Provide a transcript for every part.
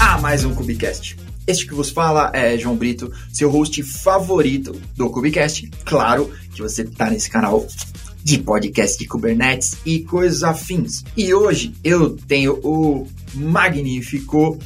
a mais um Cubicast. Este que vos fala é João Brito, seu host favorito do Cubicast. Claro que você está nesse canal de podcast de Kubernetes e coisas afins. E hoje eu tenho o magnífico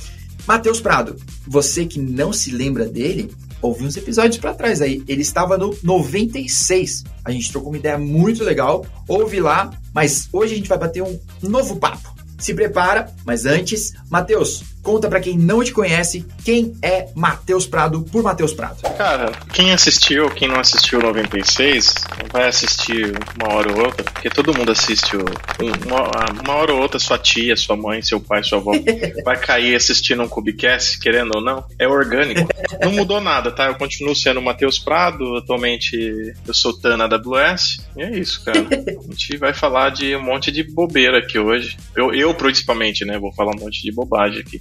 Matheus Prado. Você que não se lembra dele, ouvi uns episódios para trás aí. Ele estava no 96. A gente trocou uma ideia muito legal. Ouve lá, mas hoje a gente vai bater um novo papo. Se prepara, mas antes, Matheus, Conta para quem não te conhece quem é Matheus Prado por Matheus Prado. Cara, quem assistiu, quem não assistiu 96, vai assistir uma hora ou outra, porque todo mundo assiste uma, uma hora ou outra, sua tia, sua mãe, seu pai, sua avó, vai cair assistindo um Cubicast, querendo ou não. É orgânico. Não mudou nada, tá? Eu continuo sendo Matheus Prado, atualmente eu sou Tana AWS, e é isso, cara. A gente vai falar de um monte de bobeira aqui hoje. Eu, eu principalmente, né? Vou falar um monte de bobagem aqui.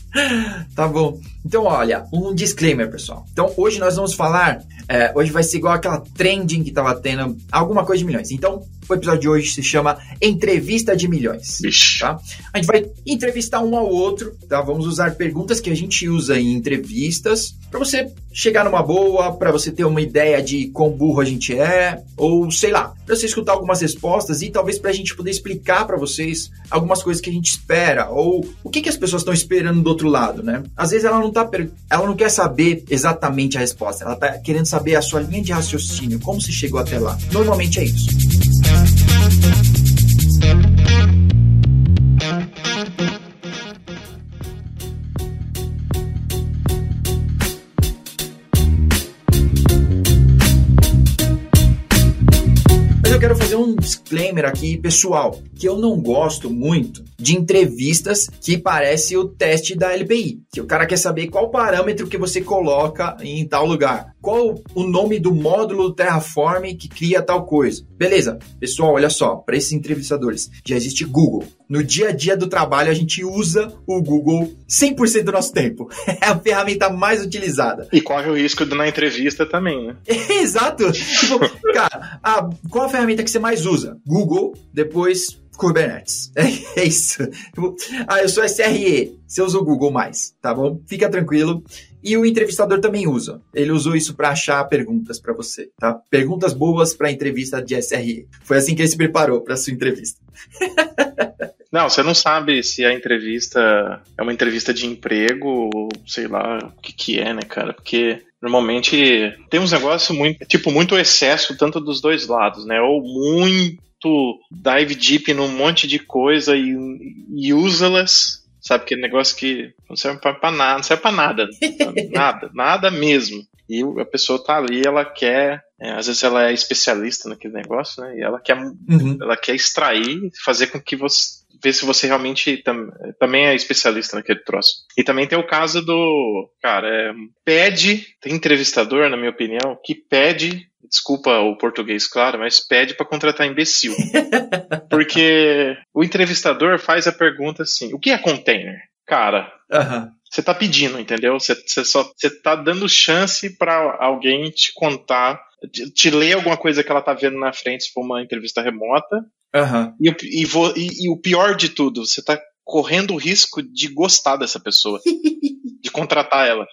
tá bom. Então, olha, um disclaimer, pessoal. Então, hoje nós vamos falar. É, hoje vai ser igual aquela trending que tava tendo, alguma coisa de milhões. Então, o episódio de hoje se chama Entrevista de Milhões. Tá? A gente vai entrevistar um ao outro, tá? Vamos usar perguntas que a gente usa em entrevistas para você chegar numa boa, para você ter uma ideia de quão burro a gente é, ou sei lá, para você escutar algumas respostas e talvez para a gente poder explicar para vocês algumas coisas que a gente espera ou o que, que as pessoas estão esperando do outro lado, né? Às vezes ela não tá, ela não quer saber exatamente a resposta, ela tá querendo saber a sua linha de raciocínio, como se chegou até lá. Normalmente é isso. Mas eu quero fazer um disclaimer aqui pessoal, que eu não gosto muito de entrevistas que parece o teste da LPI, que o cara quer saber qual parâmetro que você coloca em tal lugar, qual o nome do módulo do Terraform que cria tal coisa. Beleza, pessoal, olha só, para esses entrevistadores, já existe Google. No dia a dia do trabalho a gente usa o Google 100% do nosso tempo. É a ferramenta mais utilizada. E corre o risco de na entrevista também, né? Exato. Tipo, cara, a, qual a ferramenta que você mais usa? Google, depois Kubernetes. É, isso. Ah, eu sou SRE. Você usa o Google mais, tá bom? Fica tranquilo. E o entrevistador também usa. Ele usou isso para achar perguntas para você, tá? Perguntas boas para entrevista de SRE. Foi assim que ele se preparou para sua entrevista. Não, você não sabe se a entrevista é uma entrevista de emprego ou sei lá o que, que é, né, cara? Porque normalmente tem uns negócios muito, tipo, muito excesso tanto dos dois lados, né? Ou muito dive deep num monte de coisa e, e useless, sabe? Aquele negócio que não serve pra, pra nada, não serve pra nada. nada, nada mesmo. E a pessoa tá ali, ela quer. É, às vezes ela é especialista naquele negócio, né? E ela quer, uhum. ela quer extrair, fazer com que você ver se você realmente tam, também é especialista naquele troço. E também tem o caso do, cara, é, pede, tem entrevistador, na minha opinião, que pede desculpa o português, claro, mas pede para contratar imbecil. Porque o entrevistador faz a pergunta assim: o que é container? Cara, você tá pedindo, entendeu? Você, você só você tá dando chance para alguém te contar, te, te, ler alguma coisa que ela tá vendo na frente, se for uma entrevista remota. Uhum. E, e, e, e o pior de tudo, você tá correndo o risco de gostar dessa pessoa. de contratar ela.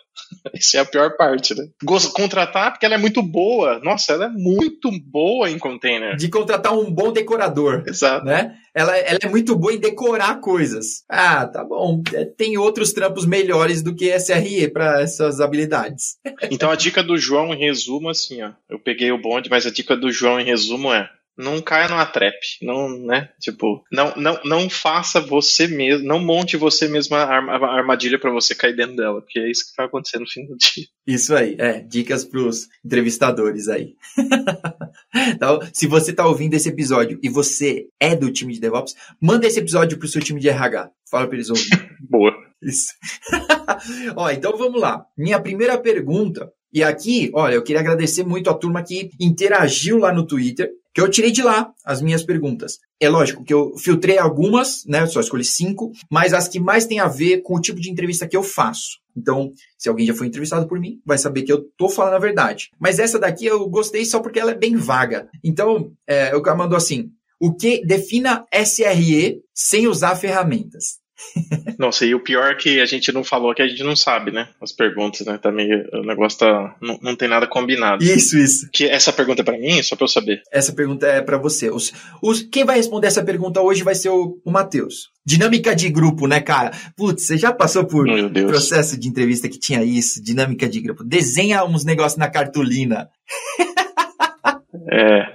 Essa é a pior parte, né? Contratar porque ela é muito boa. Nossa, ela é muito boa em container. De contratar um bom decorador. Exato. Né? Ela, ela é muito boa em decorar coisas. Ah, tá bom. É, tem outros trampos melhores do que SRE para essas habilidades. Então a dica do João em resumo, assim, ó. Eu peguei o bonde, mas a dica do João em resumo é não caia numa trap, não, né? Tipo, não, não, não faça você mesmo, não monte você mesmo a armadilha para você cair dentro dela, porque é isso que vai acontecer no fim do dia. Isso aí, é, dicas pros entrevistadores aí. então, se você tá ouvindo esse episódio e você é do time de DevOps, manda esse episódio pro seu time de RH. Fala para eles ouvirem. Boa. Isso. Ó, então vamos lá. Minha primeira pergunta e aqui, olha, eu queria agradecer muito a turma que interagiu lá no Twitter que eu tirei de lá as minhas perguntas. É lógico que eu filtrei algumas, né? Só escolhi cinco, mas as que mais têm a ver com o tipo de entrevista que eu faço. Então, se alguém já foi entrevistado por mim, vai saber que eu tô falando a verdade. Mas essa daqui eu gostei só porque ela é bem vaga. Então, é, o cara mandou assim: o que defina SRE sem usar ferramentas? Nossa, e o pior é que a gente não falou que a gente não sabe, né? As perguntas, né? Tá meio. O negócio tá. Não, não tem nada combinado. Isso, isso. Que essa pergunta é pra mim, só pra eu saber. Essa pergunta é pra você. Os, os, quem vai responder essa pergunta hoje vai ser o, o Matheus. Dinâmica de grupo, né, cara? Putz, você já passou por processo de entrevista que tinha isso, dinâmica de grupo. Desenha uns negócios na cartolina. É,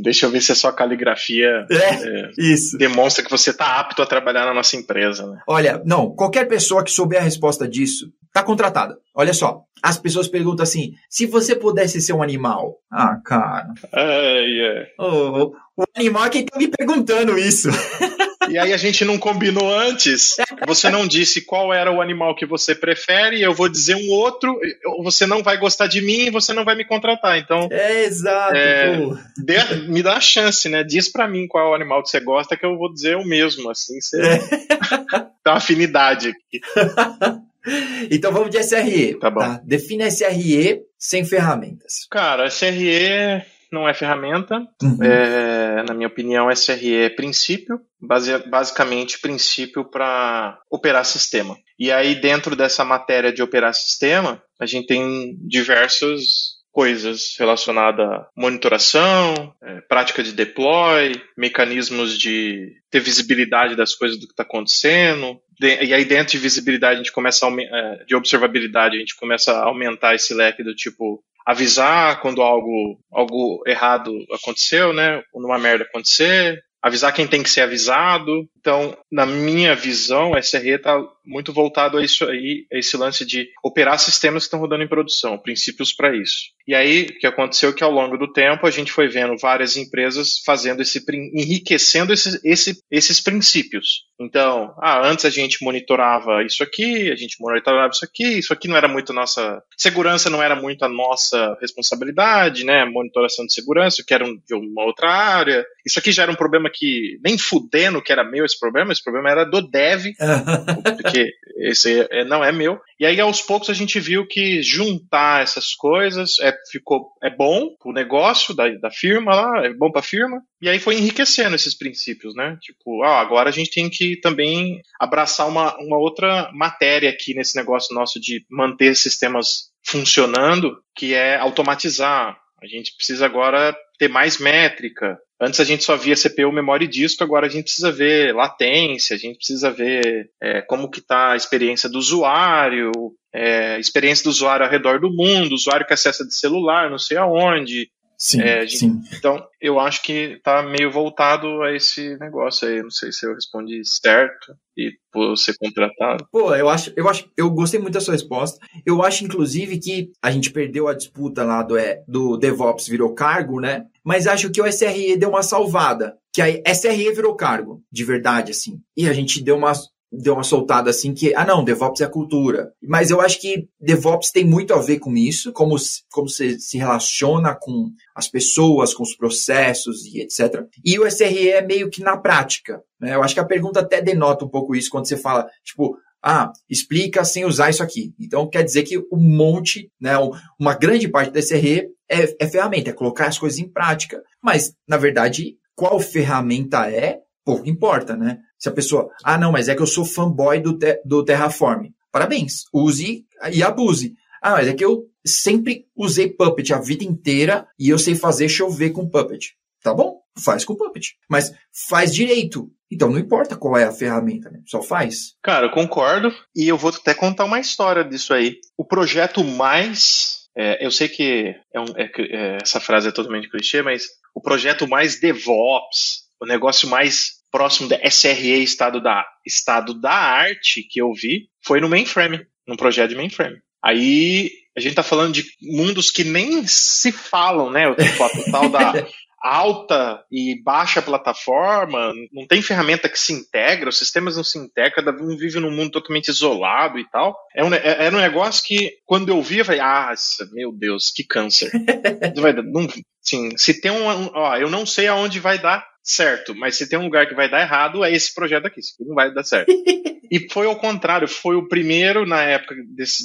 deixa eu ver se a sua caligrafia é, é, isso. demonstra que você está apto a trabalhar na nossa empresa. Né? Olha, não, qualquer pessoa que souber a resposta disso está contratada. Olha só, as pessoas perguntam assim: se você pudesse ser um animal. Ah, cara. É, yeah. oh, o animal é quem tá me perguntando isso. E aí a gente não combinou antes. Você não disse qual era o animal que você prefere, eu vou dizer um outro, você não vai gostar de mim e você não vai me contratar. Então. É exato. É, dê, me dá a chance, né? Diz para mim qual é o animal que você gosta, que eu vou dizer o mesmo. Assim, você é. dá afinidade aqui. Então vamos de SRE. Tá bom. Tá? Defina SRE sem ferramentas. Cara, SRE não é ferramenta. Uhum. É, na minha opinião, SRE é princípio, base, basicamente princípio para operar sistema. E aí, dentro dessa matéria de operar sistema, a gente tem diversas coisas relacionadas à monitoração, é, prática de deploy, mecanismos de ter visibilidade das coisas do que está acontecendo. E aí dentro de visibilidade a gente começa a, é, de observabilidade a gente começa a aumentar esse leque do tipo avisar quando algo, algo errado aconteceu, né? Quando uma merda acontecer, avisar quem tem que ser avisado. Então, na minha visão, o SRE está muito voltado a isso aí, a esse lance de operar sistemas que estão rodando em produção, princípios para isso. E aí, o que aconteceu é que ao longo do tempo a gente foi vendo várias empresas fazendo esse, enriquecendo esse, esse, esses princípios. Então, ah, antes a gente monitorava isso aqui, a gente monitorava isso aqui, isso aqui não era muito nossa. Segurança não era muito a nossa responsabilidade, né? Monitoração de segurança, que era de uma outra área. Isso aqui já era um problema que nem fudendo que era meu esse problema, esse problema era do dev, porque esse é, não é meu. E aí aos poucos a gente viu que juntar essas coisas é, ficou, é bom pro negócio da, da firma lá, é bom pra firma. E aí foi enriquecendo esses princípios, né? Tipo, ah, agora a gente tem que também abraçar uma, uma outra matéria aqui nesse negócio nosso de manter sistemas funcionando, que é automatizar. A gente precisa agora ter mais métrica, Antes a gente só via CPU, memória e disco, agora a gente precisa ver latência, a gente precisa ver é, como que está a experiência do usuário, é, experiência do usuário ao redor do mundo, usuário que acessa de celular, não sei aonde, Sim, é, gente, sim. Então, eu acho que está meio voltado a esse negócio aí. Não sei se eu respondi certo e por ser contratado. Pô, eu acho, eu acho, eu gostei muito da sua resposta. Eu acho, inclusive, que a gente perdeu a disputa lá do, é, do DevOps virou cargo, né? Mas acho que o SRE deu uma salvada. Que a SRE virou cargo, de verdade, assim. E a gente deu uma deu uma soltada assim que, ah não, DevOps é a cultura. Mas eu acho que DevOps tem muito a ver com isso, como, como você se relaciona com as pessoas, com os processos e etc. E o SRE é meio que na prática. Né? Eu acho que a pergunta até denota um pouco isso quando você fala, tipo, ah, explica sem usar isso aqui. Então quer dizer que um monte, né, uma grande parte do SRE é, é ferramenta, é colocar as coisas em prática. Mas, na verdade, qual ferramenta é, pouco importa, né? Se a pessoa, ah, não, mas é que eu sou fanboy do, te, do Terraform. Parabéns, use e abuse. Ah, mas é que eu sempre usei Puppet a vida inteira e eu sei fazer chover com Puppet. Tá bom, faz com Puppet. Mas faz direito. Então não importa qual é a ferramenta, né? Só faz. Cara, eu concordo. E eu vou até contar uma história disso aí. O projeto mais. É, eu sei que é um, é, é essa frase é totalmente clichê, mas o projeto mais DevOps, o negócio mais próximo da SRE estado da, estado da arte que eu vi foi no mainframe, num projeto de mainframe. Aí a gente tá falando de mundos que nem se falam, né? O tipo, tal da alta e baixa plataforma, não tem ferramenta que se integra, os sistemas não se integram, cada um vive num mundo totalmente isolado e tal. É um, é, é um negócio que, quando eu vi, eu falei, ah, meu Deus, que câncer. não, sim, se tem um, ó, eu não sei aonde vai dar certo, mas se tem um lugar que vai dar errado, é esse projeto aqui, isso aqui não vai dar certo. e foi ao contrário, foi o primeiro na época desse,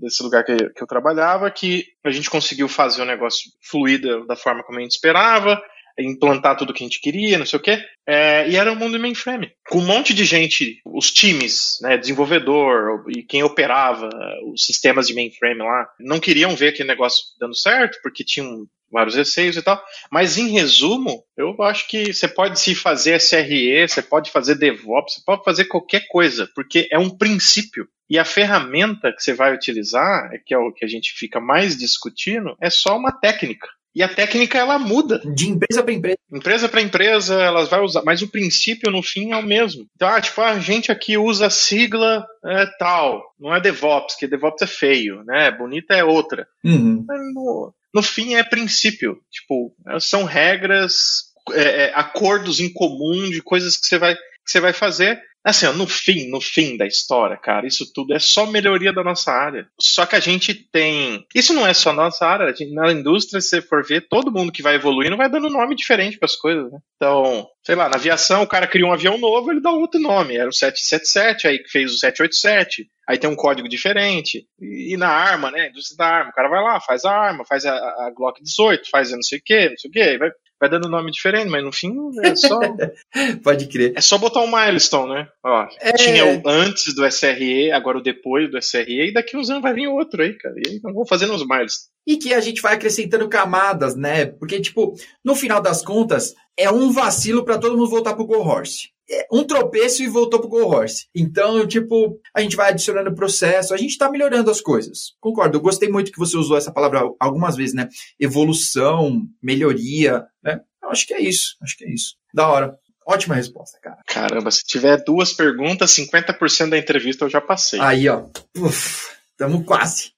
desse lugar que, que eu trabalhava que a gente conseguiu fazer o negócio fluir da, da forma como a gente esperava, implantar tudo que a gente queria, não sei o quê. É, e era um mundo mainframe. Com um monte de gente, os times, né, desenvolvedor e quem operava os sistemas de mainframe lá, não queriam ver aquele negócio dando certo, porque tinham vários receios e tal. Mas em resumo, eu acho que você pode se fazer SRE, você pode fazer DevOps, você pode fazer qualquer coisa, porque é um princípio. E a ferramenta que você vai utilizar, que é o que a gente fica mais discutindo, é só uma técnica. E a técnica ela muda. De empresa para empresa. Empresa para empresa, elas vai usar, mas o princípio no fim é o mesmo. Então, ah, tipo, a gente aqui usa a sigla é, tal, não é DevOps, que DevOps é feio, né? Bonita é outra. Uhum. No, no fim é princípio. Tipo, são regras, é, é, acordos em comum de coisas que você vai, que você vai fazer Assim, ó, no fim, no fim da história, cara, isso tudo é só melhoria da nossa área. Só que a gente tem. Isso não é só nossa área, gente, na indústria, se você for ver, todo mundo que vai evoluindo vai dando nome diferente para as coisas, né? Então, sei lá, na aviação, o cara cria um avião novo, ele dá outro nome. Era o 777, aí fez o 787 aí tem um código diferente. E, na arma, né? Indústria da arma, o cara vai lá, faz a arma, faz a, a Glock 18, faz não sei o que, não sei o que, vai, dando nome diferente, mas no fim é só. Pode crer. É só botar um milestone, né? Ó, é... Tinha o antes do SRE, agora o depois do SRE, e daqui uns anos vai vir outro aí, cara. E aí vão fazendo os milestones. E que a gente vai acrescentando camadas, né? Porque, tipo, no final das contas, é um vacilo para todo mundo voltar pro Go Horse é, um tropeço e voltou pro Go Horse. Então, tipo, a gente vai adicionando processo, a gente tá melhorando as coisas. Concordo, eu gostei muito que você usou essa palavra algumas vezes, né? Evolução, melhoria, né? Eu acho que é isso, acho que é isso. Da hora. Ótima resposta, cara. Caramba, se tiver duas perguntas, 50% da entrevista eu já passei. Aí, ó. Uf, tamo quase.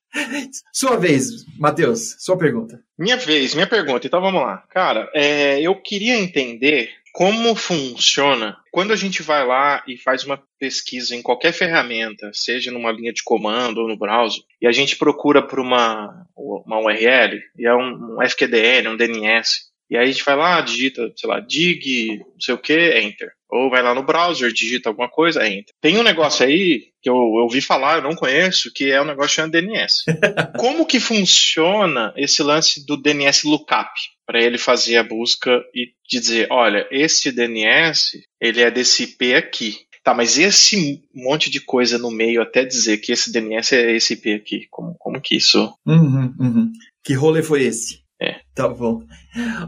Sua vez, Matheus, sua pergunta. Minha vez, minha pergunta. Então vamos lá. Cara, é, eu queria entender como funciona quando a gente vai lá e faz uma pesquisa em qualquer ferramenta, seja numa linha de comando ou no browser, e a gente procura por uma, uma URL, e é um, um FQDN, um DNS, e aí a gente vai lá, digita, sei lá, dig, não sei o que, enter. Ou vai lá no browser, digita alguma coisa, enter. Tem um negócio aí que eu, ouvi falar, eu não conheço, que é um negócio chamado DNS. Como que funciona esse lance do DNS lookup? Para ele fazer a busca e dizer, olha, esse DNS, ele é desse IP aqui. Tá, mas esse monte de coisa no meio até dizer que esse DNS é esse IP aqui, como, como que isso? Uhum, uhum. Que rolê foi esse? É. Tá bom.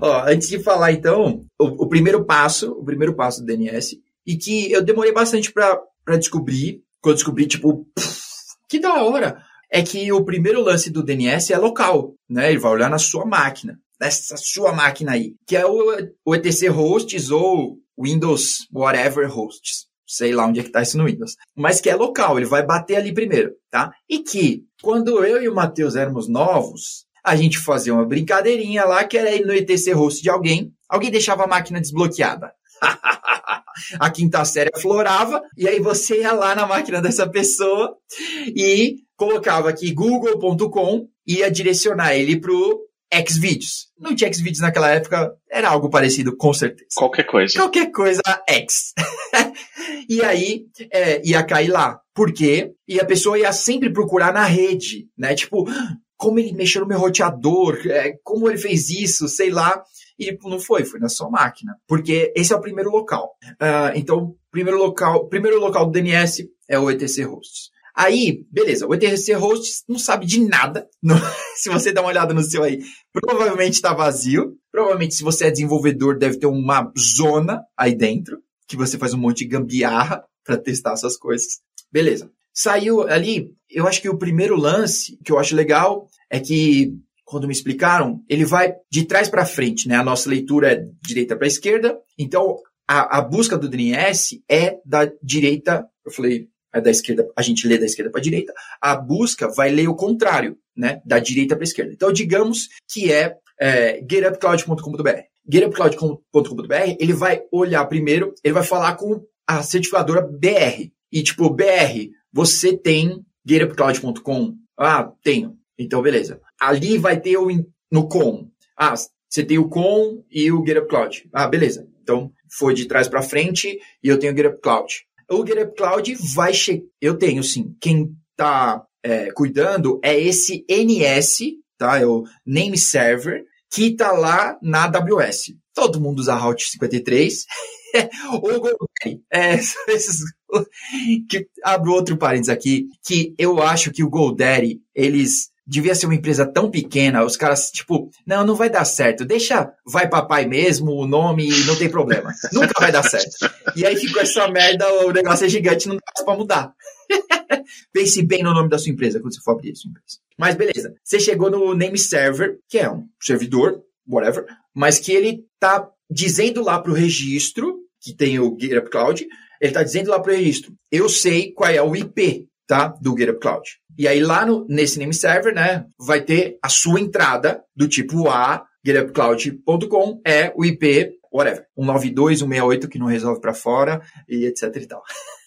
Ó, antes de falar, então, o, o, primeiro passo, o primeiro passo do DNS, e que eu demorei bastante para descobrir, quando descobri, tipo, pff, que da hora, é que o primeiro lance do DNS é local, né? Ele vai olhar na sua máquina, nessa sua máquina aí, que é o, o etc hosts ou Windows whatever hosts. Sei lá onde é que tá isso no Windows. Mas que é local, ele vai bater ali primeiro, tá? E que, quando eu e o Matheus éramos novos, a gente fazia uma brincadeirinha lá, que era ETC host de alguém, alguém deixava a máquina desbloqueada. a quinta série aflorava, e aí você ia lá na máquina dessa pessoa e colocava aqui google.com e ia direcionar ele pro Xvideos. Não tinha Xvideos naquela época, era algo parecido, com certeza. Qualquer coisa. Qualquer coisa, X. e aí, é, ia cair lá. Por quê? E a pessoa ia sempre procurar na rede, né? Tipo, como ele mexeu no meu roteador, é, como ele fez isso, sei lá. E não foi, foi na sua máquina. Porque esse é o primeiro local. Uh, então, primeiro local, primeiro local do DNS é o ETC Hosts. Aí, beleza, o ETC Hosts não sabe de nada. Não, se você dá uma olhada no seu aí, provavelmente está vazio. Provavelmente, se você é desenvolvedor, deve ter uma zona aí dentro, que você faz um monte de gambiarra para testar essas coisas. Beleza. Saiu ali, eu acho que o primeiro lance que eu acho legal é que quando me explicaram, ele vai de trás para frente, né? A nossa leitura é direita para esquerda, então a, a, busca do DNS é da direita, eu falei, é da esquerda, a gente lê da esquerda para direita, a busca vai ler o contrário, né? Da direita para esquerda. Então, digamos que é, é getupcloud.com.br. Getupcloud.com.br, ele vai olhar primeiro, ele vai falar com a certificadora BR. E tipo, BR, você tem GetUpCloud.com? Ah, tenho. Então, beleza. Ali vai ter o no com. Ah, você tem o com e o GetUpCloud. Ah, beleza. Então, foi de trás para frente e eu tenho o GetUpCloud. O GetUpCloud vai chegar. Eu tenho sim. Quem está é, cuidando é esse NS, tá? É o Name Server, que está lá na AWS. Todo mundo usa Route 53. ou GoDaddy. É, esses, que, abro outro parênteses aqui, que eu acho que o GoDaddy, eles devia ser uma empresa tão pequena, os caras, tipo, não, não vai dar certo, deixa, vai papai mesmo, o nome, não tem problema. Nunca vai dar certo. E aí ficou essa merda, o negócio é gigante, não dá pra mudar. Pense bem no nome da sua empresa quando você for abrir a sua empresa. Mas beleza, você chegou no name server, que é um servidor, whatever, mas que ele tá dizendo lá pro registro, que tem o GitHub Cloud, ele tá dizendo lá pro registro, eu sei qual é o IP, tá, do GitHub Cloud. E aí lá no, nesse name server, né, vai ter a sua entrada do tipo A, githubcloud.com é o IP, whatever, 192, 168 que não resolve para fora e etc e tal.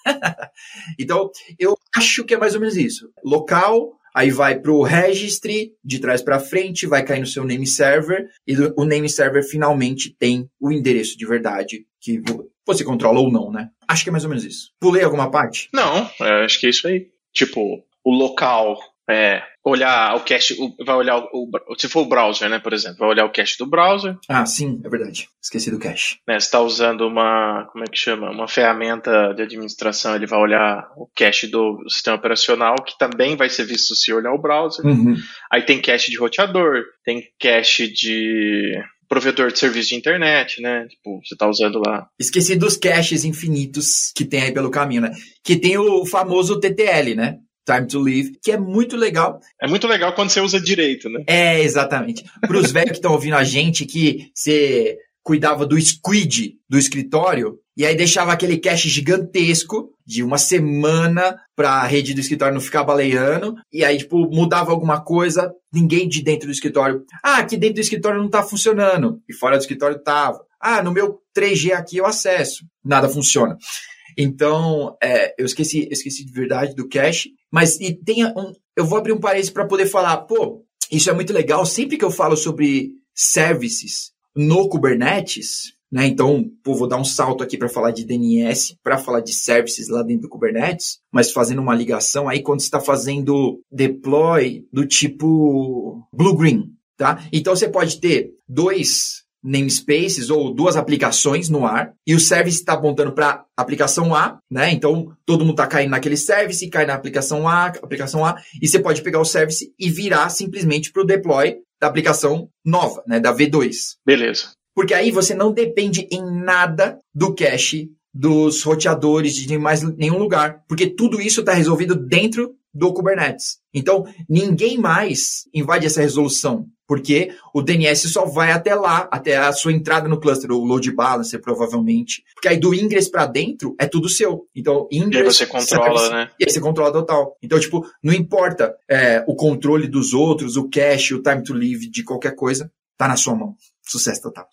então, eu acho que é mais ou menos isso. Local, aí vai para o registry, de trás para frente, vai cair no seu name server, e o name server finalmente tem o endereço de verdade que você controla ou não, né? Acho que é mais ou menos isso. Pulei alguma parte? Não, é, acho que é isso aí. Tipo, o local é, olhar o cache, vai olhar o, se for o browser, né, por exemplo, vai olhar o cache do browser. Ah, sim, é verdade. Esqueci do cache. Né, você está usando uma, como é que chama, uma ferramenta de administração, ele vai olhar o cache do sistema operacional, que também vai ser visto se olhar o browser. Uhum. Aí tem cache de roteador, tem cache de provedor de serviço de internet, né? Tipo, você tá usando lá. Esqueci dos caches infinitos que tem aí pelo caminho, né? Que tem o famoso TTL, né? Time to Live, que é muito legal. É muito legal quando você usa direito, né? É, exatamente. Para os velhos que estão ouvindo a gente, que você cuidava do squid do escritório, e aí deixava aquele cache gigantesco de uma semana para a rede do escritório não ficar baleando, e aí, tipo, mudava alguma coisa, ninguém de dentro do escritório. Ah, aqui dentro do escritório não está funcionando, e fora do escritório estava. Ah, no meu 3G aqui eu acesso. Nada funciona. Então, é, eu esqueci, esqueci de verdade do cache, mas e tem um, eu vou abrir um parênteses para poder falar, pô, isso é muito legal. Sempre que eu falo sobre services no Kubernetes, né? Então, pô, vou dar um salto aqui para falar de DNS, para falar de services lá dentro do Kubernetes, mas fazendo uma ligação aí quando você está fazendo deploy do tipo blue-green, tá? Então você pode ter dois namespaces ou duas aplicações no ar e o service está apontando para aplicação A, né? Então todo mundo está caindo naquele service, cai na aplicação A, aplicação A, e você pode pegar o service e virar simplesmente para o deploy da aplicação nova, né? Da V2. Beleza. Porque aí você não depende em nada do cache dos roteadores de mais nenhum lugar, porque tudo isso está resolvido dentro do Kubernetes. Então, ninguém mais invade essa resolução porque o DNS só vai até lá, até a sua entrada no cluster, o load balancer, provavelmente. Porque aí do ingress para dentro é tudo seu. Então, ingress. E aí você controla, né? E aí você controla total. Então, tipo, não importa é, o controle dos outros, o cache, o time to live de qualquer coisa, tá na sua mão. Sucesso total.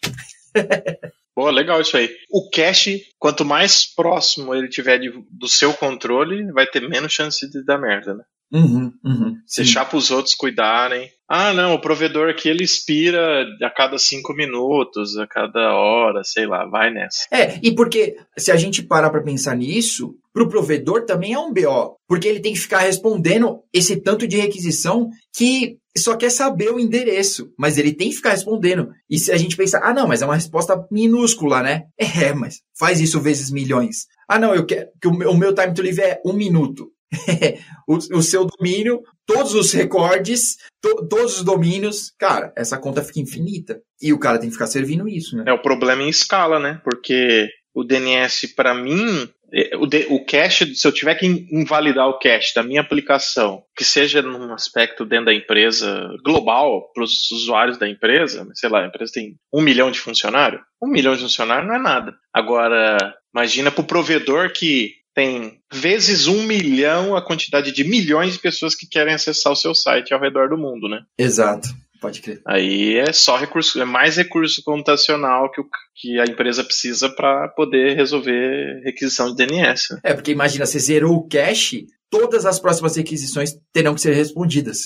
Boa, legal isso aí. O cache, quanto mais próximo ele tiver de, do seu controle, vai ter menos chance de dar merda, né? Uhum, uhum, Deixar para os outros cuidarem. Ah, não, o provedor aqui ele expira a cada cinco minutos, a cada hora, sei lá, vai nessa. É, e porque se a gente parar para pensar nisso, para o provedor também é um BO, porque ele tem que ficar respondendo esse tanto de requisição que só quer saber o endereço, mas ele tem que ficar respondendo. E se a gente pensar, ah, não, mas é uma resposta minúscula, né? É, mas faz isso vezes milhões. Ah, não, eu quero que o meu, time to live é um minuto. o, o, seu domínio, todos os recordes, to, todos os domínios, cara, essa conta fica infinita. E o cara tem que ficar servindo isso, né? É o problema em escala, né? Porque o DNS, para mim, é, o, de, o cache, se eu tiver que invalidar o cache da minha aplicação, que seja num aspecto dentro da empresa global, para os usuários da empresa, sei lá, a empresa tem um milhão de funcionários, um milhão de funcionários não é nada. Agora, imagina para o provedor que tem vezes um milhão a quantidade de milhões de pessoas que querem acessar o seu site ao redor do mundo, né? Exato. Pode crer. Aí é só recurso, é mais recurso computacional que, o, que a empresa precisa para poder resolver requisição de DNS. Né? É, porque imagina, você zerou o cache, todas as próximas requisições terão que ser respondidas.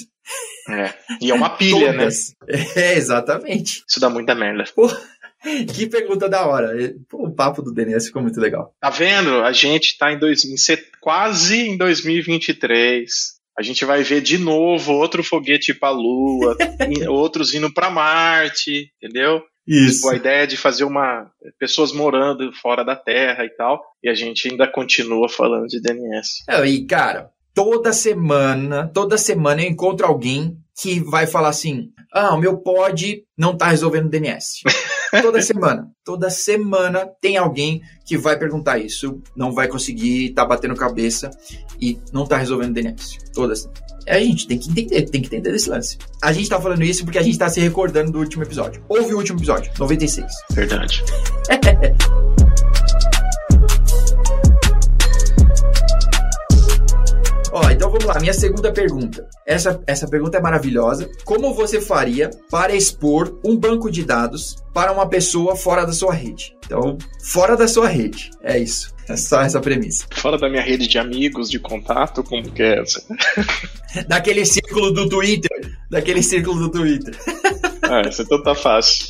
É. E é uma pilha, né? É, exatamente. Isso dá muita merda. Porra. Que pergunta da hora. o papo do DNS ficou muito legal. Tá vendo? A gente tá em dois, quase em 2023. A gente vai ver de novo outro foguete para a Lua, outros indo para Marte, entendeu? Isso. Tipo, a ideia de fazer uma. pessoas morando fora da Terra e tal, e a gente ainda continua falando de DNS. É, e, cara, toda semana, toda semana eu encontro alguém que vai falar assim: ah, o meu pod não tá resolvendo DNS. toda semana. Toda semana tem alguém que vai perguntar isso, não vai conseguir, tá batendo cabeça e não tá resolvendo DNS. Toda semana. É, a gente tem que entender, tem que entender desse lance. A gente tá falando isso porque a gente tá se recordando do último episódio. Houve o último episódio, 96. Verdade. então vamos lá, minha segunda pergunta. Essa, essa pergunta é maravilhosa. Como você faria para expor um banco de dados para uma pessoa fora da sua rede? Então, fora da sua rede. É isso. É só essa premissa. Fora da minha rede de amigos, de contato, como que é essa? Daquele círculo do Twitter. Daquele círculo do Twitter. Ah, isso então tá fácil.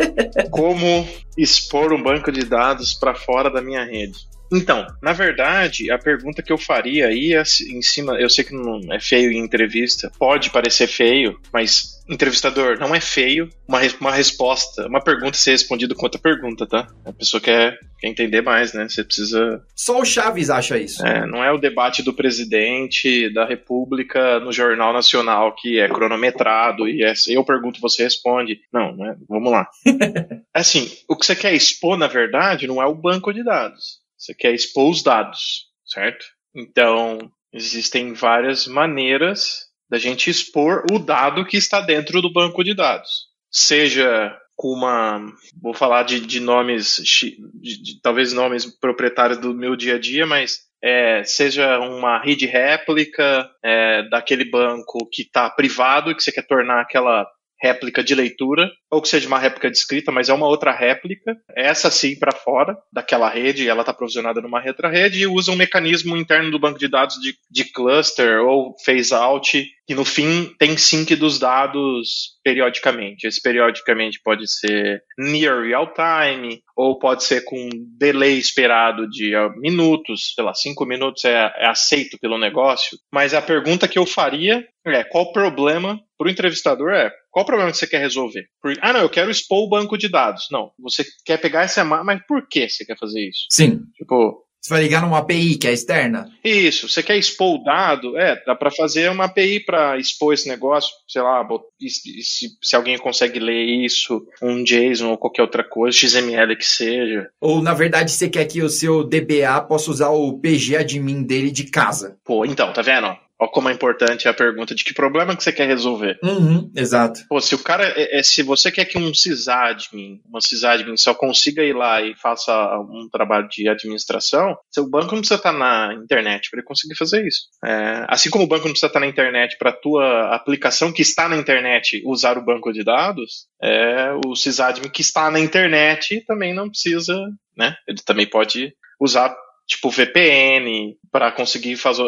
Como expor um banco de dados para fora da minha rede? Então, na verdade, a pergunta que eu faria aí é em cima, eu sei que não é feio em entrevista, pode parecer feio, mas entrevistador, não é feio uma, uma resposta, uma pergunta ser respondida com outra pergunta, tá? A pessoa quer, quer entender mais, né? Você precisa. Só o Chaves acha isso. É, não é o debate do presidente da República no Jornal Nacional que é cronometrado e é, eu pergunto, você responde. Não, né? Vamos lá. assim, o que você quer expor, na verdade, não é o banco de dados. Você quer expor os dados, certo? Então, existem várias maneiras da gente expor o dado que está dentro do banco de dados. Seja com uma. Vou falar de, de nomes, de, de, talvez nomes proprietários do meu dia a dia, mas é, seja uma rede réplica é, daquele banco que está privado, que você quer tornar aquela réplica de leitura, ou que seja uma réplica de escrita, mas é uma outra réplica, essa sim para fora daquela rede, ela está provisionada numa outra rede e usa um mecanismo interno do banco de dados de, de cluster ou phase out, que no fim tem sync dos dados periodicamente. Esse periodicamente pode ser near real time, ou pode ser com delay esperado de uh, minutos, sei lá, cinco minutos é, é aceito pelo negócio. Mas a pergunta que eu faria é qual o problema para o entrevistador é qual o problema que você quer resolver? Por, ah, não, eu quero expor o banco de dados. Não, você quer pegar essa mas por que você quer fazer isso? Sim. Tipo, você vai ligar numa API que é externa? Isso, você quer expor o dado? É, dá para fazer uma API para expor esse negócio, sei lá, se, se alguém consegue ler isso, um JSON ou qualquer outra coisa, XML que seja. Ou na verdade você quer que o seu DBA possa usar o PG admin dele de casa? Pô, então, tá vendo? Olha como é importante a pergunta de que problema que você quer resolver. Uhum, exato. Pô, se o cara, é, é, se você quer que um sysadmin, uma sysadmin só consiga ir lá e faça um trabalho de administração, seu banco não precisa estar na internet para ele conseguir fazer isso. É, assim como o banco não precisa estar na internet para a tua aplicação que está na internet usar o banco de dados, é, o sysadmin que está na internet também não precisa, né? Ele também pode usar tipo VPN para conseguir fazer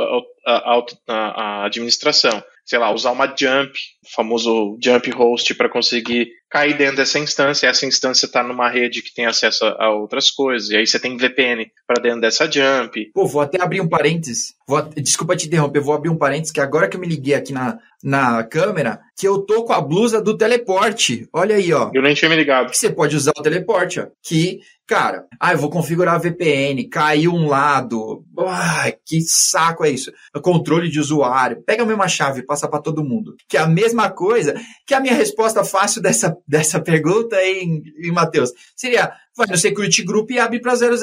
a, a, a, administração. Sei lá, usar uma jump, famoso jump host, para conseguir cair dentro dessa instância. Essa instância está numa rede que tem acesso a, outras coisas. E aí você tem VPN para dentro dessa jump. Pô, vou até abrir um parênteses. Vou, desculpa te interromper, vou abrir um parênteses que agora que eu me liguei aqui na, na câmera, que eu tô com a blusa do teleporte. Olha aí, ó. Eu nem tinha me ligado. Que você pode usar o teleporte, ó. Que, cara, ah, eu vou configurar a VPN, caiu um lado. Ah, que saco é isso? Controle de usuário. Pega a mesma chave e passa para todo mundo. Que é a mesma coisa que a minha resposta fácil dessa, dessa pergunta em, em Matheus seria: vai no Security Group e abre para 000.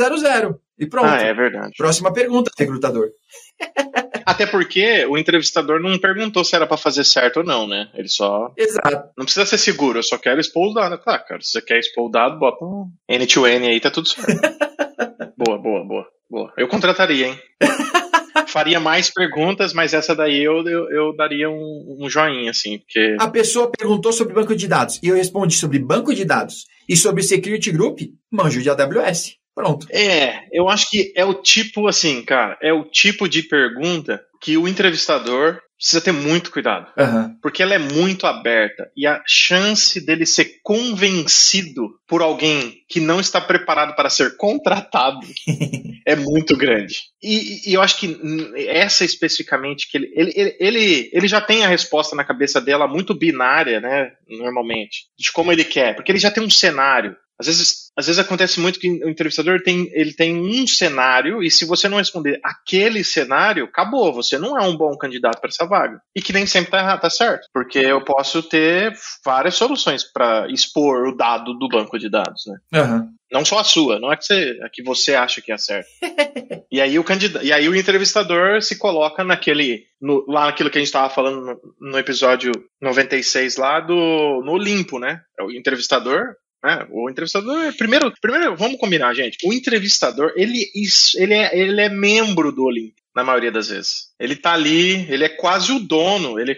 E pronto. Ah, é verdade. Próxima pergunta, recrutador. Até porque o entrevistador não perguntou se era para fazer certo ou não, né? Ele só. Exato. Não precisa ser seguro, eu só quero expor o dado. Tá, cara, se você quer expor o dado, bota um N2N aí, tá tudo certo. boa, boa, boa, boa. Eu contrataria, hein? Faria mais perguntas, mas essa daí eu, eu, eu daria um, um, joinha, assim, porque. A pessoa perguntou sobre banco de dados e eu respondi sobre banco de dados e sobre Security Group, manjo de AWS. Pronto. É, eu acho que é o tipo, assim, cara, é o tipo de pergunta que o entrevistador precisa ter muito cuidado. Aham. Porque ela é muito aberta e a chance dele ser convencido por alguém que não está preparado para ser contratado é muito grande. E, e eu acho que essa especificamente, que ele, ele, ele, ele, ele já tem a resposta na cabeça dela muito binária, né? Normalmente, de como ele quer, porque ele já tem um cenário. Às vezes, às vezes acontece muito que o entrevistador tem, ele tem um cenário e se você não responder aquele cenário, acabou, você não é um bom candidato para essa vaga. E que nem sempre tá, errado, tá certo, porque eu posso ter várias soluções para expor o dado do banco de dados, né? Aham. Não só a sua, não é que você, a que você acha que é certo. e aí o candidato, e aí o entrevistador se coloca naquele, no- lá naquilo que a gente estava falando no, no episódio 96 lá do no Olimpo, né? É O entrevistador, né? O entrevistador, primeiro, primeiro vamos combinar, gente. O entrevistador, ele ele é, ele é membro do Olimpo na maioria das vezes. Ele tá ali, ele é quase o dono, ele é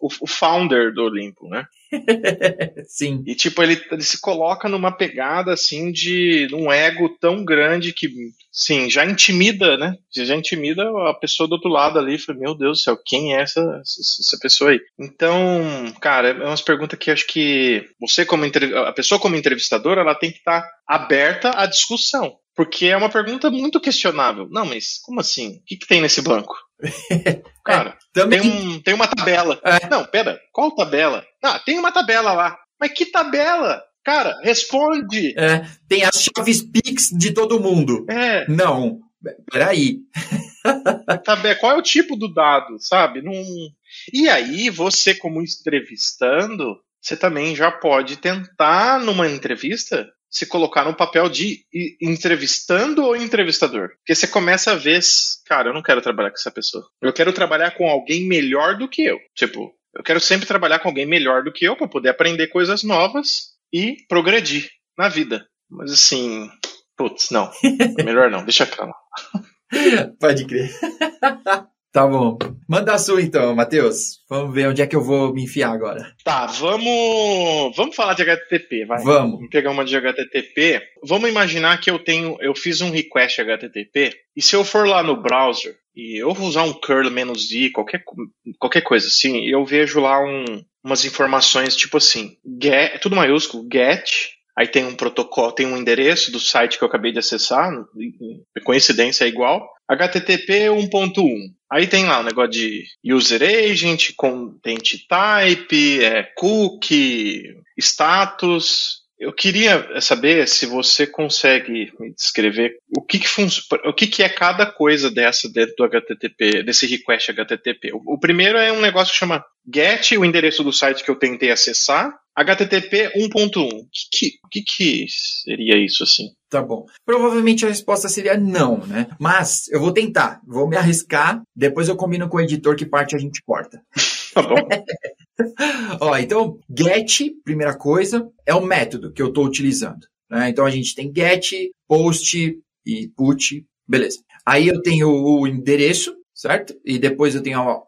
o, founder do Olimpo, né? Sim. E tipo, ele, ele se coloca numa pegada assim de um ego tão grande que, sim, já intimida, né? Já intimida a pessoa do outro lado ali. Fala, meu Deus do céu, quem é essa, essa, pessoa aí? Então, cara, é umas perguntas que acho que você, como a pessoa como entrevistadora, ela tem que estar aberta à discussão. Porque é uma pergunta muito questionável. Não, mas como assim? O que, que tem nesse banco? Cara, Também. tem, um, tem uma tabela. É. Não, pera, qual tabela? Ah, tem uma tabela lá. Mas que tabela? Cara, responde. É, tem as chaves Pix de todo mundo. É, Não. Peraí. qual é o tipo do dado, sabe? Não... E aí, você, como entrevistando, você também já pode tentar, numa entrevista, se colocar no papel de entrevistando ou entrevistador. Porque você começa a ver, cara, eu não quero trabalhar com essa pessoa. Eu quero trabalhar com alguém melhor do que eu. Tipo, eu quero sempre trabalhar com alguém melhor do que eu para poder aprender coisas novas e progredir na vida. Mas assim, putz, não. Melhor não, deixa pra lá. Pode crer. tá bom. Manda a sua então, Matheus. Vamos ver onde é que eu vou me enfiar agora. Tá, vamos, vamos falar de HTTP, vai. Vamos. Vamos pegar uma de HTTP. Vamos imaginar que eu tenho, eu fiz um request HTTP e se eu for lá no browser e eu vou usar um curl menos i, qualquer qualquer coisa assim, eu vejo lá um, umas informações tipo assim, get, tudo maiúsculo, get, aí tem um protocolo, tem um endereço do site que eu acabei de acessar, coincidência é igual, HTTP 1.1. Aí tem lá o negócio de user agent, content type, é, cookie, status. Eu queria saber se você consegue me descrever o que, que, o que, que é cada coisa dessa dentro do HTTP, desse request HTTP. O, o primeiro é um negócio que chama get, o endereço do site que eu tentei acessar, HTTP 1.1. O que, que, que seria isso assim? Tá bom. Provavelmente a resposta seria não, né? Mas eu vou tentar. Vou me arriscar. Depois eu combino com o editor que parte a gente corta. Tá bom. Ó, então, get, primeira coisa, é o método que eu estou utilizando. né? Então a gente tem get, post e put, beleza. Aí eu tenho o endereço, certo? E depois eu tenho a,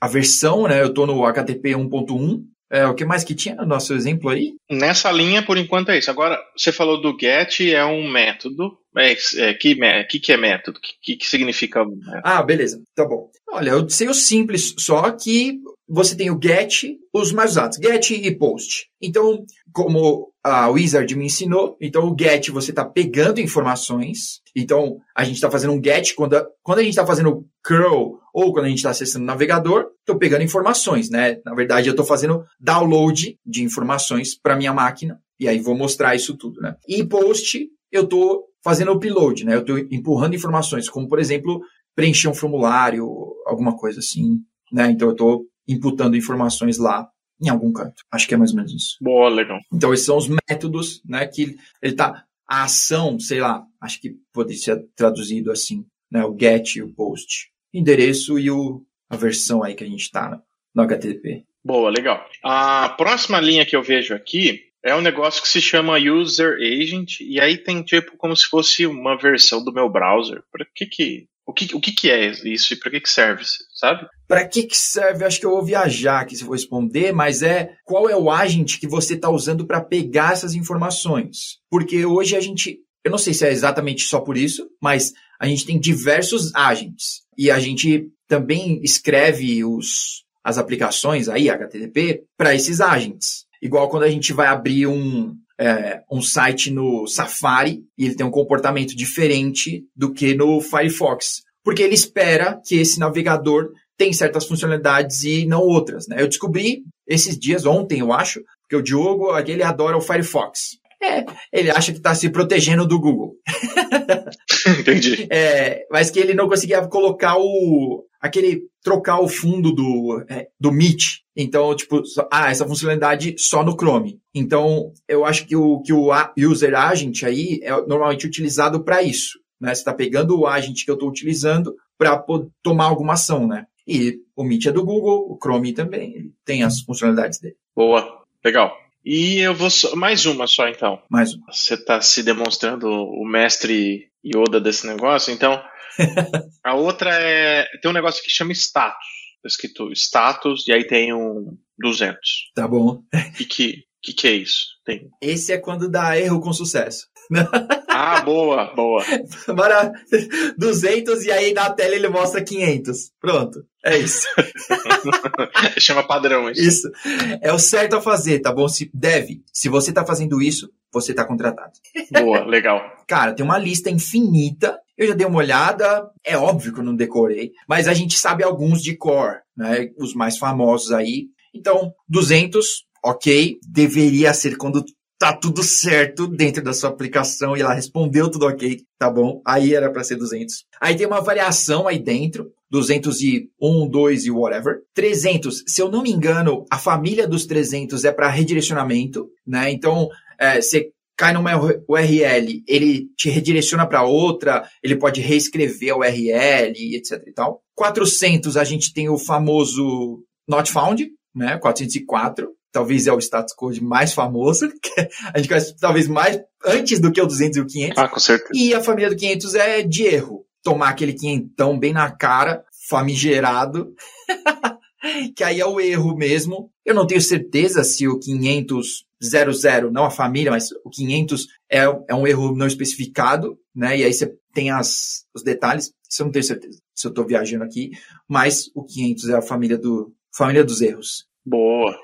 a versão, né? Eu estou no HTTP 1.1. É, o que mais que tinha no nosso exemplo aí? Nessa linha, por enquanto, é isso. Agora, você falou do get, é um método. É, é, que, mé- que, que é método? O que, que, significa? né? Ah, beleza. Tá bom. Olha, eu sei o simples, só que você tem o get, os mais usados, get e post. Então, como a Wizard me ensinou, então o get você está pegando informações. Então, a gente está fazendo um get quando a, quando a gente está fazendo curl ou quando a gente está acessando o navegador, estou pegando informações, né? Na verdade, eu estou fazendo download de informações para minha máquina e aí vou mostrar isso tudo, né? E post, eu estou fazendo upload, né? Eu estou empurrando informações, como por exemplo, preencher um formulário, alguma coisa assim, né? Então eu estou imputando informações lá em algum canto. Acho que é mais ou menos isso. Boa, legal. Então esses são os métodos, né? Que ele tá a ação, sei lá, acho que poderia ser traduzido assim, né? O get e o post, endereço e o a versão aí que a gente está no, no HTTP. Boa, legal. A próxima linha que eu vejo aqui é um negócio que se chama User Agent, e aí tem tipo como se fosse uma versão do meu browser. Para que que o que, o que que é isso e para que que serve, sabe? Para que, que serve? Acho que eu vou viajar aqui se vou responder, mas é qual é o agent que você está usando para pegar essas informações? Porque hoje a gente, eu não sei se é exatamente só por isso, mas a gente tem diversos agents e a gente também escreve os, as aplicações aí, HTTP, para esses agents. Igual quando a gente vai abrir um, é, um site no Safari e ele tem um comportamento diferente do que no Firefox. Porque ele espera que esse navegador tem certas funcionalidades e não outras. Né? Eu descobri esses dias, ontem eu acho, que o Diogo, ele adora o Firefox. É, ele acha que está se protegendo do Google. Entendi. É, mas que ele não conseguia colocar o. aquele. trocar o fundo do, é, do Meet. Então, tipo, ah, essa funcionalidade só no Chrome. Então, eu acho que o, que o User Agent aí é normalmente utilizado para isso. Né? Você está pegando o agent que eu estou utilizando para tomar alguma ação, né? E o Meet é do Google, o Chrome também, ele tem as funcionalidades dele. Boa, legal. E eu vou mais uma só então. Mais uma. Você está se demonstrando o mestre Yoda desse negócio, então a outra é tem um negócio que chama status, tá escrito status e aí tem um 200. Tá bom. E que que que é isso? Tem. Esse é quando dá erro com sucesso. Ah, boa, boa. Bora 200 e aí na tela ele mostra 500. Pronto, é isso. Chama padrão isso. Isso. É o certo a fazer, tá bom? Se deve. Se você tá fazendo isso, você tá contratado. Boa, legal. Cara, tem uma lista infinita. Eu já dei uma olhada, é óbvio que eu não decorei, mas a gente sabe alguns de cor, né? Os mais famosos aí. Então, 200, ok, deveria ser quando tá tudo certo dentro da sua aplicação e ela respondeu tudo ok, tá bom? Aí era para ser 200. Aí tem uma variação aí dentro, 201, 2 e whatever. 300, se eu não me engano, a família dos 300 é para redirecionamento, né? Então, é, você cai numa URL, ele te redireciona para outra, ele pode reescrever a URL, etc e tal. 400, a gente tem o famoso not found, né? 404 talvez é o status code mais famoso, que a gente conhece talvez mais antes do que o 200 e o 500. Ah, com certeza. E a família do 500 é de erro. Tomar aquele quinhentão bem na cara, famigerado, que aí é o erro mesmo. Eu não tenho certeza se o 500 00, não a família, mas o 500 é, é um erro não especificado, né? E aí você tem as, os detalhes. Isso eu não tenho certeza se eu estou viajando aqui, mas o 500 é a família do família dos erros. Boa.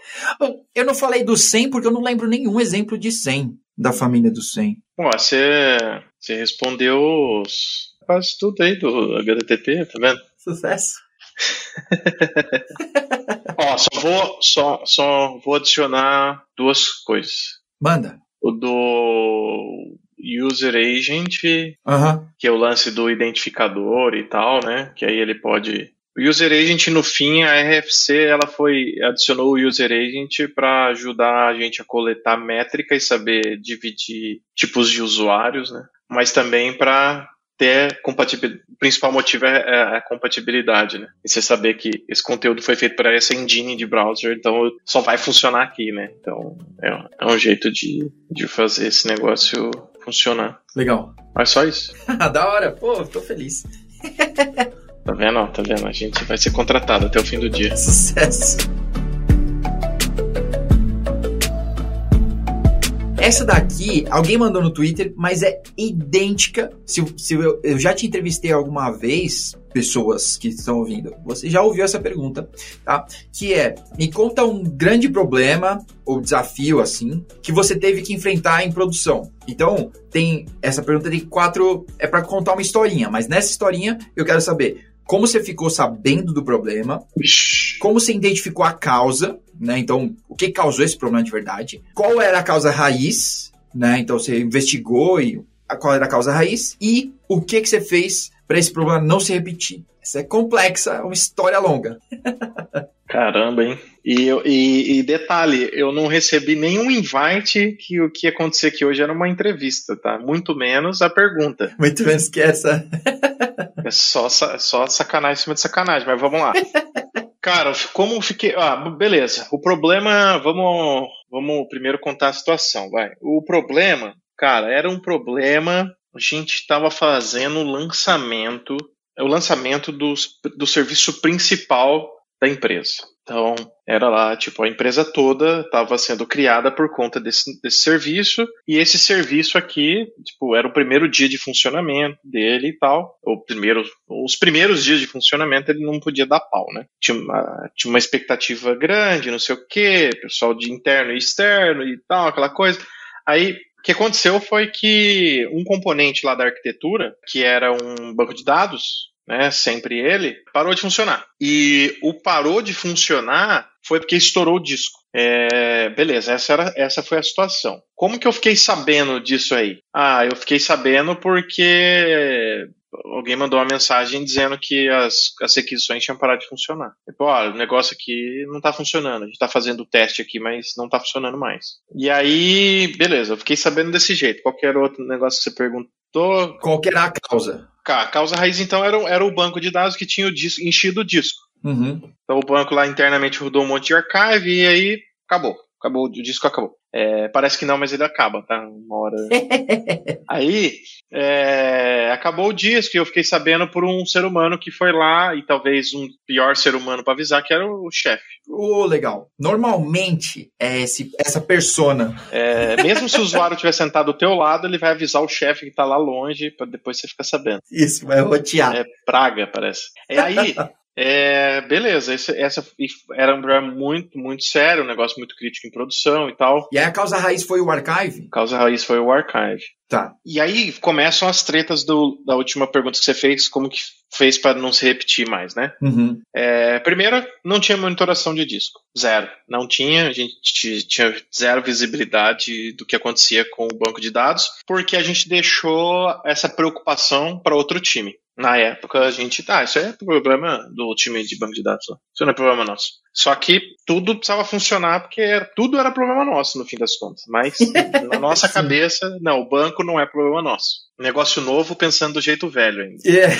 Eu não falei do 100 porque eu não lembro nenhum exemplo de 100 da família do 100. Bom, você, você respondeu os, quase tudo aí do HTTP, tá vendo? Sucesso. Ó, só vou, só, só vou adicionar duas coisas. Manda. O do User Agent, uhum. que é o lance do identificador e tal, né? Que aí ele pode o User Agent, no fim, a RFC ela foi adicionou o User Agent para ajudar a gente a coletar métrica e saber dividir tipos de usuários, né? Mas também para ter compatibilidade. O principal motivo é, é a compatibilidade, né? E você saber que esse conteúdo foi feito para essa engine de browser, então só vai funcionar aqui, né? Então é, é um jeito de, de fazer esse negócio funcionar. Legal. Mas só isso. da hora, pô, tô feliz. Tá vendo? Tá vendo? A gente vai ser contratado até o fim do dia. Sucesso! Essa daqui, alguém mandou no Twitter, mas é idêntica. Se, se eu, eu, já te entrevistei alguma vez, pessoas que estão ouvindo, você já ouviu essa pergunta, tá? Que é, me conta um grande problema ou desafio, assim, que você teve que enfrentar em produção. Então, tem essa pergunta de quatro, é para contar uma historinha, mas nessa historinha eu quero saber como você ficou sabendo do problema, como você identificou a causa, né? Então, o que causou esse problema de verdade? Qual era a causa raiz, né? Então, você investigou e qual era a causa raiz e o que que você fez para esse problema não se repetir. Essa é complexa, é uma história longa. Caramba, hein? E, e, e, detalhe, eu não recebi nenhum invite que o que ia acontecer aqui hoje era uma entrevista, tá? Muito menos a pergunta. Muito menos que essa. é só, só sacanagem em cima de sacanagem, mas vamos lá. Cara, como fiquei. Ah, beleza. O problema. Vamos, vamos primeiro contar a situação, vai. O problema, cara, era um problema. A gente estava fazendo o lançamento. O lançamento do, do serviço principal da empresa. Então, era lá, tipo, a empresa toda estava sendo criada por conta desse, desse serviço, e esse serviço aqui, tipo, era o primeiro dia de funcionamento dele e tal. O primeiro, os primeiros dias de funcionamento ele não podia dar pau, né? Tinha uma, tinha uma expectativa grande, não sei o quê, pessoal de interno e externo e tal, aquela coisa. Aí, o que aconteceu foi que um componente lá da arquitetura, que era um banco de dados, né, sempre ele, parou de funcionar. E o parou de funcionar foi porque estourou o disco. É, beleza, essa, era, essa foi a situação. Como que eu fiquei sabendo disso aí? Ah, eu fiquei sabendo porque alguém mandou uma mensagem dizendo que as, as requisições tinham parado de funcionar. Tipo, olha, o negócio aqui não está funcionando. A gente está fazendo o teste aqui, mas não está funcionando mais. E aí, beleza, eu fiquei sabendo desse jeito. Qualquer outro negócio que você perguntou. Qual que era a causa? A causa raiz, então, era, era o banco de dados que tinha o disco, enchido o disco. Uhum. Então o banco lá internamente rodou um monte de archive e aí acabou. Acabou, o disco acabou. É, parece que não, mas ele acaba, tá? Uma hora. Aí, é, acabou o disco e eu fiquei sabendo por um ser humano que foi lá e talvez um pior ser humano para avisar, que era o chefe. Oh, legal. Normalmente é esse, essa persona. É, mesmo se o usuário estiver sentado do teu lado, ele vai avisar o chefe que tá lá longe para depois você ficar sabendo. Isso, vai rotear. É praga, parece. E aí, é, beleza, esse, essa era um problema muito, muito sério, um negócio muito crítico em produção e tal. E aí a causa raiz foi o archive? A causa raiz foi o archive. Tá. E aí começam as tretas do, da última pergunta que você fez, como que fez para não se repetir mais, né? Uhum. É, primeiro, não tinha monitoração de disco. Zero. Não tinha, a gente tinha zero visibilidade do que acontecia com o banco de dados, porque a gente deixou essa preocupação para outro time. Na época, a gente, tá, isso é problema do time de banco de dados. Isso não é problema nosso. Só que tudo precisava funcionar porque era, tudo era problema nosso, no fim das contas. Mas na nossa cabeça, não, o banco não é problema nosso. Negócio novo pensando do jeito velho ainda. Yeah.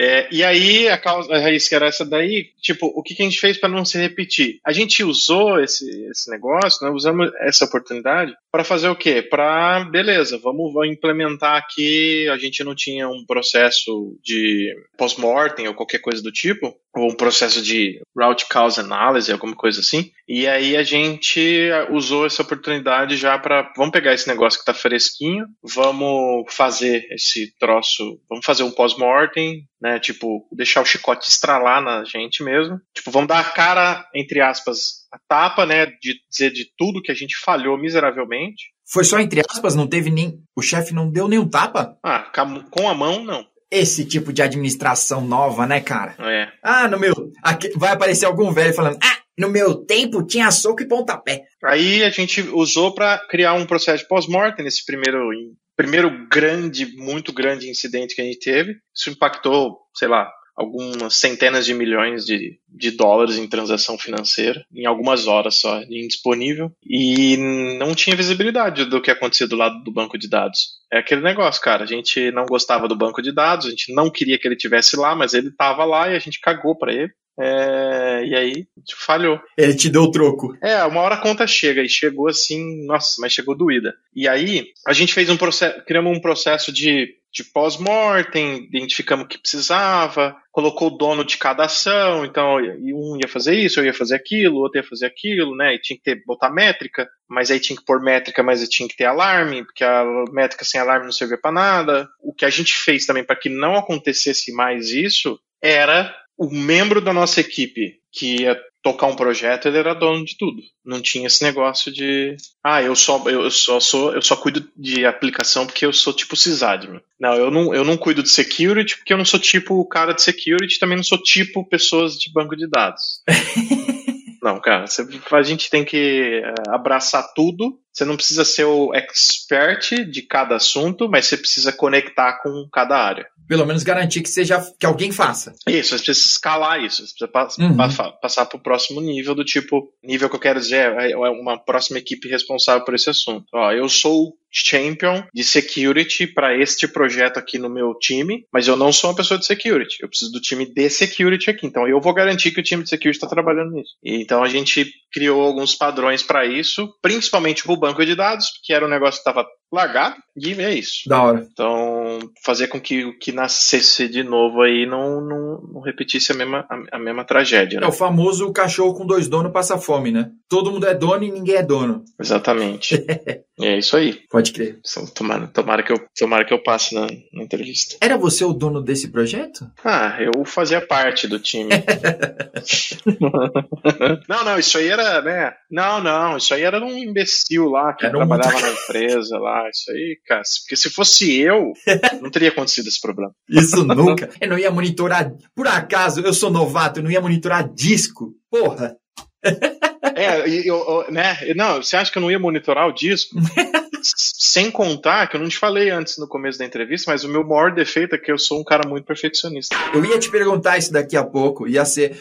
É, e aí, a, causa, a raiz que era essa daí, tipo, o que, que a gente fez para não se repetir? A gente usou esse, esse negócio, né, usamos essa oportunidade para fazer o quê? Para, beleza, vamos, vamos implementar aqui, a gente não tinha um processo de post-mortem ou qualquer coisa do tipo, ou um processo de route cause analysis, alguma coisa assim. E aí a gente usou essa oportunidade já para, vamos pegar esse negócio que tá fresquinho, vamos fazer esse troço, vamos fazer um pós-mortem, né? Tipo, deixar o chicote estralar na gente mesmo. Tipo, vamos dar a cara, entre aspas, a tapa, né? De dizer de tudo que a gente falhou miseravelmente. Foi só entre aspas, não teve nem. O chefe não deu nenhum tapa? Ah, com a mão, não. Esse tipo de administração nova, né, cara? É. Ah, no meu. Aqui, vai aparecer algum velho falando. Ah, no meu tempo tinha soco e pontapé. Aí a gente usou para criar um processo de pós-mortem nesse primeiro primeiro grande, muito grande incidente que a gente teve. Isso impactou, sei lá, algumas centenas de milhões de, de dólares em transação financeira, em algumas horas só, indisponível, e não tinha visibilidade do que acontecia do lado do banco de dados. É aquele negócio, cara, a gente não gostava do banco de dados, a gente não queria que ele tivesse lá, mas ele estava lá e a gente cagou para ele. É, e aí, falhou. Ele te deu o troco. É, uma hora a conta chega, e chegou assim, nossa, mas chegou doída. E aí, a gente fez um processo, criamos um processo de, de pós-mortem, identificamos o que precisava, colocou o dono de cada ação, então um ia fazer isso, eu ia fazer aquilo, o outro ia fazer aquilo, né? E tinha que ter, botar métrica, mas aí tinha que pôr métrica, mas tinha que ter alarme, porque a métrica sem alarme não servia para nada. O que a gente fez também para que não acontecesse mais isso era o membro da nossa equipe que ia tocar um projeto, ele era dono de tudo. Não tinha esse negócio de, ah, eu só eu só sou, eu só cuido de aplicação porque eu sou tipo sysadmin. Não, eu não, eu não cuido de security porque eu não sou tipo o cara de security, também não sou tipo pessoas de banco de dados. não, cara, a gente tem que eh, abraçar tudo. Você não precisa ser o expert de cada assunto, mas você precisa conectar com cada área pelo menos garantir que seja que alguém faça. Isso, você precisa escalar isso, você precisa uhum. pa passar para o próximo nível do tipo, nível que eu quero dizer é, é uma próxima equipe responsável por esse assunto. Ó, eu sou champion de security para este projeto aqui no meu time, mas eu não sou uma pessoa de security. Eu preciso do time de security aqui. Então eu vou garantir que o time de security está trabalhando nisso. E, então a gente criou alguns padrões para isso, principalmente para o banco de dados, que era um negócio que estava largado e é isso. Da hora. Então, fazer com que o que nascesse de novo aí não, não, não repetisse a mesma, a, a, mesma tragédia. Né? É o famoso cachorro com dois donos passa fome, né? Todo mundo é dono e ninguém é dono. Exatamente. é isso aí. Pode crer. Tomara, tomara, que, eu, tomara que eu passe na, na entrevista. Era você o dono desse projeto? Ah, eu fazia parte do time. não, não, isso aí era, né? Não, não, isso aí era um imbecil lá que era trabalhava um... na empresa lá. Isso aí, cara. Porque se fosse eu, não teria acontecido esse problema. Isso nunca. Eu não ia monitorar. Por acaso, eu sou novato, eu não ia monitorar disco. Porra. É, eu, né? Não, você acha que eu não ia monitorar o disco? Sem contar que eu não te falei antes no começo da entrevista, mas o meu maior defeito é que eu sou um cara muito perfeccionista. Eu ia te perguntar isso daqui a pouco. Ia ser.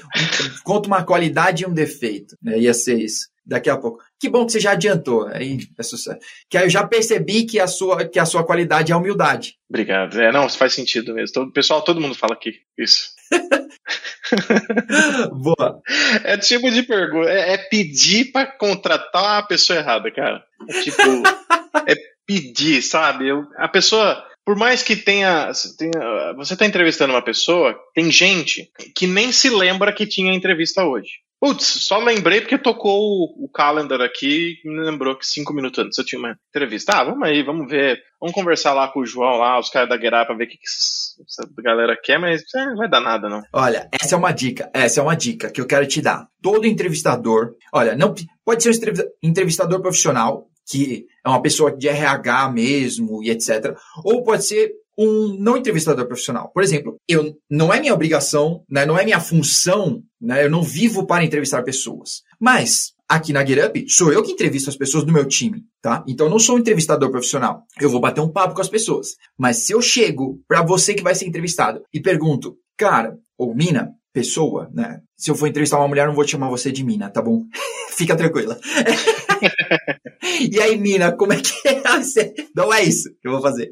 Conta uma qualidade e um defeito. Né? Ia ser isso daqui a pouco. Que bom que você já adiantou. Aí é sucesso. Que aí eu já percebi que a sua, que a sua qualidade é a humildade. Obrigado. É, não, faz sentido mesmo. Todo, pessoal, todo mundo fala aqui isso. Boa. É tipo de pergunta. É, é pedir para contratar a pessoa errada, cara. É tipo. é pedir, sabe? Eu, a pessoa. Por mais que tenha, tenha. Você está entrevistando uma pessoa, tem gente que nem se lembra que tinha entrevista hoje. Putz, só lembrei porque tocou o, o calendar aqui e me lembrou que cinco minutos antes eu tinha uma entrevista. Ah, vamos aí, vamos ver. Vamos conversar lá com o João, lá, os caras da Guerra, pra ver o que, que essa galera quer, mas é, não vai dar nada, não. Olha, essa é uma dica, essa é uma dica que eu quero te dar. Todo entrevistador, olha, não pode ser um entrevistador profissional, que é uma pessoa de RH mesmo e etc. Ou pode ser um não entrevistador profissional. Por exemplo, eu não é minha obrigação, né, não é minha função, né, eu não vivo para entrevistar pessoas. Mas aqui na GetUp, sou eu que entrevisto as pessoas do meu time, tá? Então eu não sou um entrevistador profissional. Eu vou bater um papo com as pessoas. Mas se eu chego para você que vai ser entrevistado e pergunto, cara, ou mina, pessoa, né? Se eu for entrevistar uma mulher, eu não vou chamar você de mina, tá bom? Fica tranquila. e aí, mina, como é que é? Não é isso que eu vou fazer.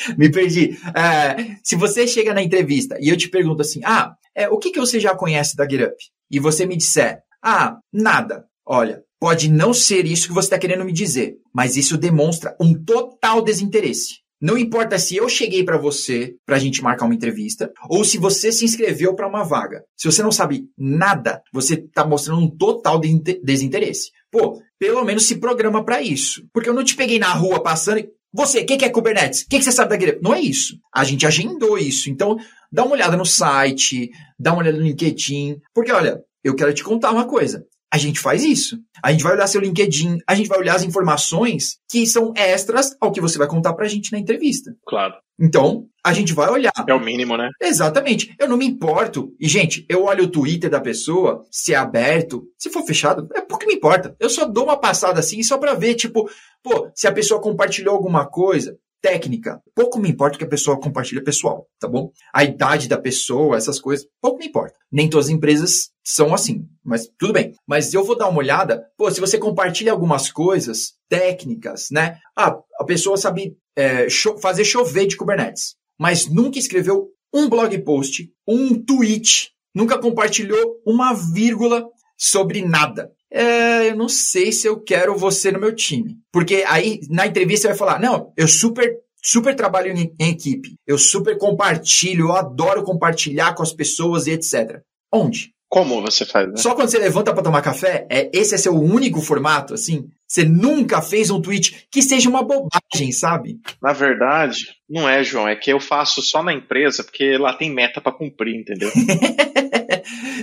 Me perdi. É, se você chega na entrevista e eu te pergunto assim, ah, é, o que, que você já conhece da GetUp? E você me disser, ah, nada. Olha, pode não ser isso que você está querendo me dizer, mas isso demonstra um total desinteresse. Não importa se eu cheguei para você para a gente marcar uma entrevista ou se você se inscreveu para uma vaga. Se você não sabe nada, você está mostrando um total de desinteresse. Pô, pelo menos se programa para isso. Porque eu não te peguei na rua passando e você, o que, que, é Kubernetes? O que, que, você sabe da greve? Não é isso. A gente agendou isso. Então, dá uma olhada no site, dá uma olhada no LinkedIn. Porque, olha, eu quero te contar uma coisa. A gente faz isso. A gente vai olhar seu LinkedIn, a gente vai olhar as informações que são extras ao que você vai contar pra gente na entrevista. Claro. Então, a gente vai olhar. É o mínimo, né? Exatamente. Eu não me importo. E, gente, eu olho o Twitter da pessoa, se é aberto, se for fechado, é porque me importa. Eu só dou uma passada assim, só pra ver, tipo, pô, se a pessoa compartilhou alguma coisa, técnica. Pouco me importa o que a pessoa compartilha pessoal, tá bom? A idade da pessoa, essas coisas, pouco me importa. Nem todas as empresas são assim, mas tudo bem. Mas eu vou dar uma olhada, pô, se você compartilha algumas coisas técnicas, né? Ah, a pessoa sabe é, cho fazer chover de Kubernetes, mas nunca escreveu um blog post, um tweet, nunca compartilhou uma vírgula sobre nada é, eu não sei se eu quero você no meu time. Porque aí, na entrevista, você vai falar, não, eu super super trabalho em, em, equipe, eu super compartilho, eu adoro compartilhar com as pessoas e etc. Onde? Como você faz, né? Só quando você levanta para tomar café? É, esse é seu único formato, assim? Você nunca fez um tweet que seja uma bobagem, sabe? Na verdade, não é, João. É que eu faço só na empresa porque lá tem meta para cumprir, entendeu?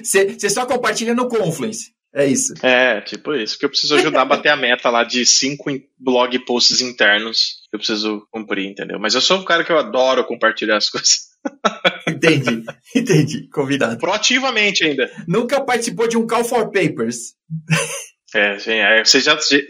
Você só compartilha no Confluence. É isso. É, tipo isso. Que eu preciso ajudar a bater a meta lá de cinco blog posts internos que eu preciso cumprir, entendeu? Mas eu sou um cara que eu adoro compartilhar as coisas. entendi, entendi. Convidado. Proativamente ainda. Nunca participou de um Call for Papers. É, sim, é, você já, você,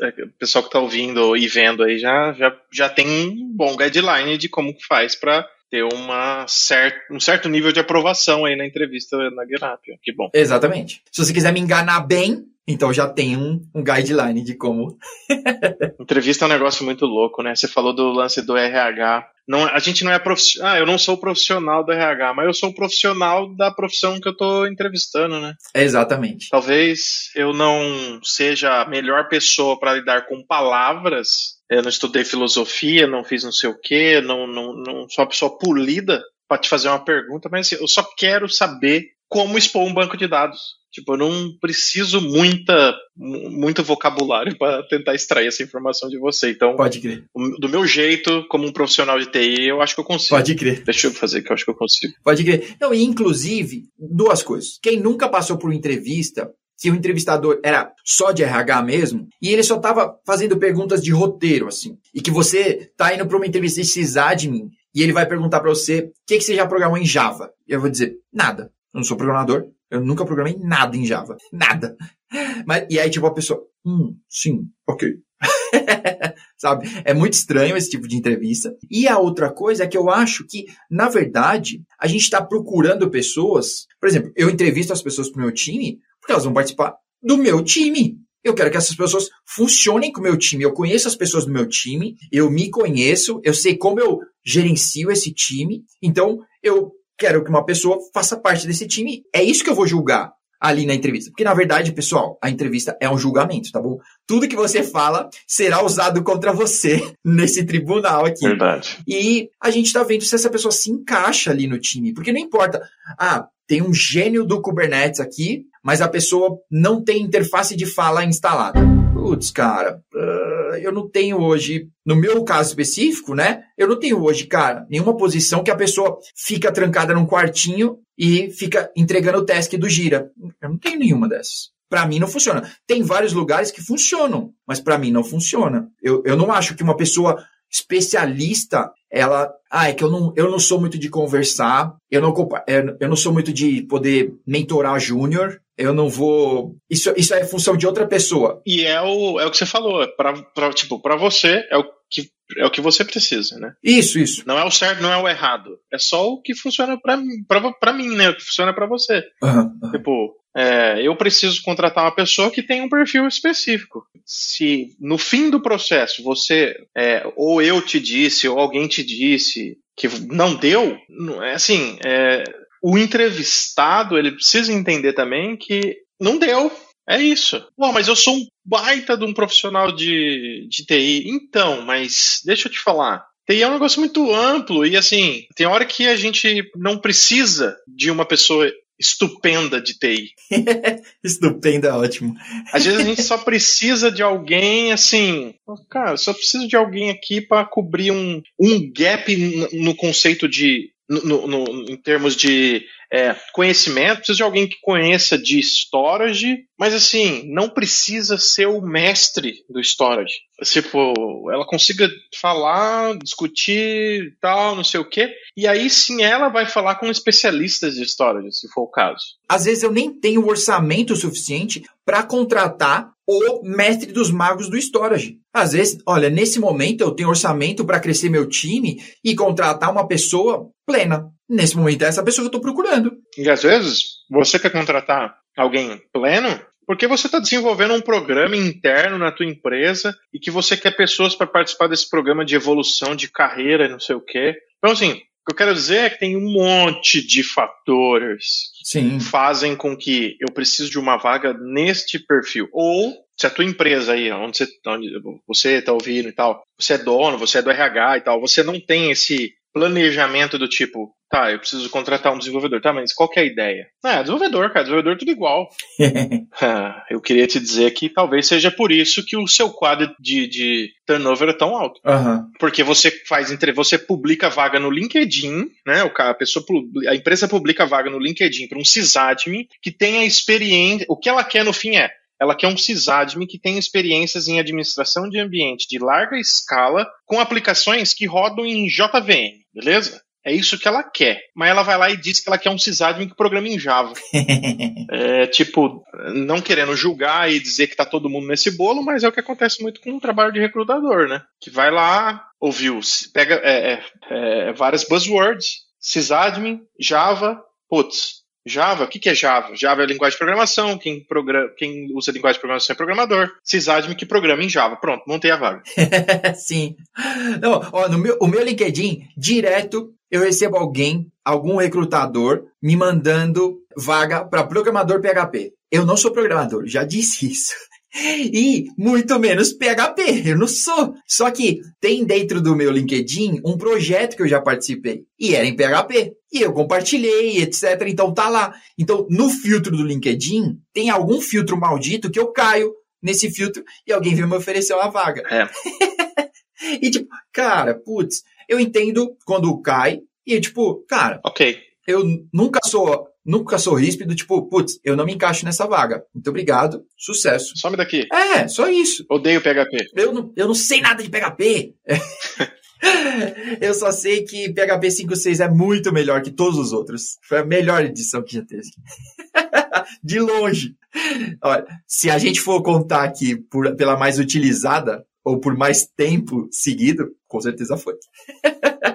é, o pessoal que está ouvindo e vendo aí já, já, já tem um bom guideline de como que faz para ter uma cert, um certo nível de aprovação aí na entrevista na GitHub. Que bom. Exatamente. Se você quiser me enganar bem, então já tem um, um guideline de como. entrevista é um negócio muito louco, né? Você falou do lance do RH. Não, a gente não é profissional. Ah, eu não sou profissional do RH, mas eu sou profissional da profissão que eu estou entrevistando, né? Exatamente. Talvez eu não seja a melhor pessoa para lidar com palavras eu não estudei filosofia, não fiz não sei o quê, não, não, não sou uma pessoa polida para te fazer uma pergunta, mas assim, eu só quero saber como expor um banco de dados. Tipo, eu não preciso muita, muito vocabulário para tentar extrair essa informação de você. Então, pode crer. Do meu jeito, como um profissional de TI, eu acho que eu consigo. Pode crer. Deixa eu fazer que eu acho que eu consigo. Pode crer. Não, e inclusive, duas coisas. Quem nunca passou por uma entrevista que o entrevistador era só de RH mesmo, e ele só estava fazendo perguntas de roteiro, assim. E que você tá indo para uma entrevista de sysadmin e ele vai perguntar para você o que, que você já programou em Java. E eu vou dizer, nada. Eu não sou programador, eu nunca programei nada em Java. Nada. Mas, e aí, tipo, a pessoa, hum, sim, ok. Sabe? É muito estranho esse tipo de entrevista. E a outra coisa é que eu acho que, na verdade, a gente está procurando pessoas. Por exemplo, eu entrevisto as pessoas pro meu time porque elas vão participar do meu time. Eu quero que essas pessoas funcionem com o meu time. Eu conheço as pessoas do meu time, eu me conheço, eu sei como eu gerencio esse time. Então, eu quero que uma pessoa faça parte desse time. É isso que eu vou julgar ali na entrevista. Porque, na verdade, pessoal, a entrevista é um julgamento, tá bom? Tudo que você fala será usado contra você nesse tribunal aqui. Verdade. E a gente tá vendo se essa pessoa se encaixa ali no time. Porque não importa. Ah, tem um gênio do Kubernetes aqui, mas a pessoa não tem interface de fala instalada. Putz, cara, uh, eu não tenho hoje, no meu caso específico, né? Eu não tenho hoje, cara, nenhuma posição que a pessoa fica trancada num quartinho e fica entregando o task do gira. Eu não tenho nenhuma dessas. Para mim não funciona. Tem vários lugares que funcionam, mas para mim não funciona. Eu, eu não acho que uma pessoa especialista, ela, ah, é que eu não, eu não sou muito de conversar, eu não, eu não sou muito de poder mentorar júnior, eu não vou. Isso, isso é função de outra pessoa. E é o, é o que você falou. Pra, pra, tipo, para você é o que é o que você precisa, né? Isso, isso. Não é o certo, não é o errado. É só o que funciona para mim, né? O que funciona para você. Uhum, uhum. Tipo, é, eu preciso contratar uma pessoa que tem um perfil específico. Se no fim do processo você, é, ou eu te disse, ou alguém te disse que não deu, é assim, é, o entrevistado ele precisa entender também que não deu. É isso. Mas eu sou um baita de um profissional de, de TI. Então, mas deixa eu te falar. TI é um negócio muito amplo e assim, tem hora que a gente não precisa de uma pessoa estupenda de TI. estupenda ótimo. Às vezes a gente só precisa de alguém assim, cara, só preciso de alguém aqui para cobrir um, um gap no conceito de no, no, em termos de é, conhecimento, precisa de alguém que conheça de storage, mas assim, não precisa ser o mestre do storage. Tipo, ela consiga falar, discutir tal, não sei o quê, e aí sim ela vai falar com especialistas de storage, se for o caso. Às vezes eu nem tenho orçamento suficiente para contratar o mestre dos magos do storage. Às vezes, olha, nesse momento eu tenho orçamento para crescer meu time e contratar uma pessoa plena. Nesse momento é essa pessoa que eu estou procurando. E às vezes você quer contratar alguém pleno porque você está desenvolvendo um programa interno na tua empresa e que você quer pessoas para participar desse programa de evolução de carreira e não sei o quê. Então, assim, o que eu quero dizer é que tem um monte de fatores Sim. que fazem com que eu preciso de uma vaga neste perfil. Ou se a tua empresa aí, onde você, onde você está ouvindo e tal, você é dono, você é do RH e tal, você não tem esse planejamento do tipo, tá, eu preciso contratar um desenvolvedor, tá, mas qual que é a ideia? Ah, desenvolvedor, cara, desenvolvedor tudo igual. ah, eu queria te dizer que talvez seja por isso que o seu quadro de, de turnover é tão alto. Uhum. Porque você faz entre você publica vaga no LinkedIn, né? O a pessoa a empresa publica vaga no LinkedIn para um sysadmin que tenha experiência. O que ela quer no fim é ela quer um sysadmin que tem experiências em administração de ambiente de larga escala com aplicações que rodam em JVM, beleza? É isso que ela quer. Mas ela vai lá e diz que ela quer um sysadmin que programa em Java. é tipo, não querendo julgar e dizer que tá todo mundo nesse bolo, mas é o que acontece muito com o trabalho de recrutador, né? Que vai lá, ouviu, pega é, é, é, várias buzzwords, sysadmin, Java, putz, Java, o que, que é Java? Java é linguagem de programação, quem, quem usa linguagem de programação é programador. Sysadmin que programa em Java. Pronto, montei a vaga. Sim. Não, ó, no meu, o meu LinkedIn, direto, eu recebo alguém, algum recrutador, me mandando vaga para programador PHP. Eu não sou programador, já disse isso. E muito menos PHP. Eu não sou. Só que tem dentro do meu LinkedIn um projeto que eu já participei e era em PHP. E eu compartilhei, etc. Então tá lá. Então no filtro do LinkedIn tem algum filtro maldito que eu caio nesse filtro e alguém vem me oferecer uma vaga. É. e tipo, cara, putz, eu entendo quando cai e tipo, cara, ok. Eu nunca sou nunca sou ríspido, tipo, putz, eu não me encaixo nessa vaga. Muito obrigado, sucesso. Some daqui. É, só isso. Odeio PHP. Eu não, eu não sei nada de PHP. eu só sei que PHP 5.6 é muito melhor que todos os outros. Foi a melhor edição que já teve. de longe. Olha, se a gente for contar aqui por, pela mais utilizada, ou por mais tempo seguido, com certeza foi.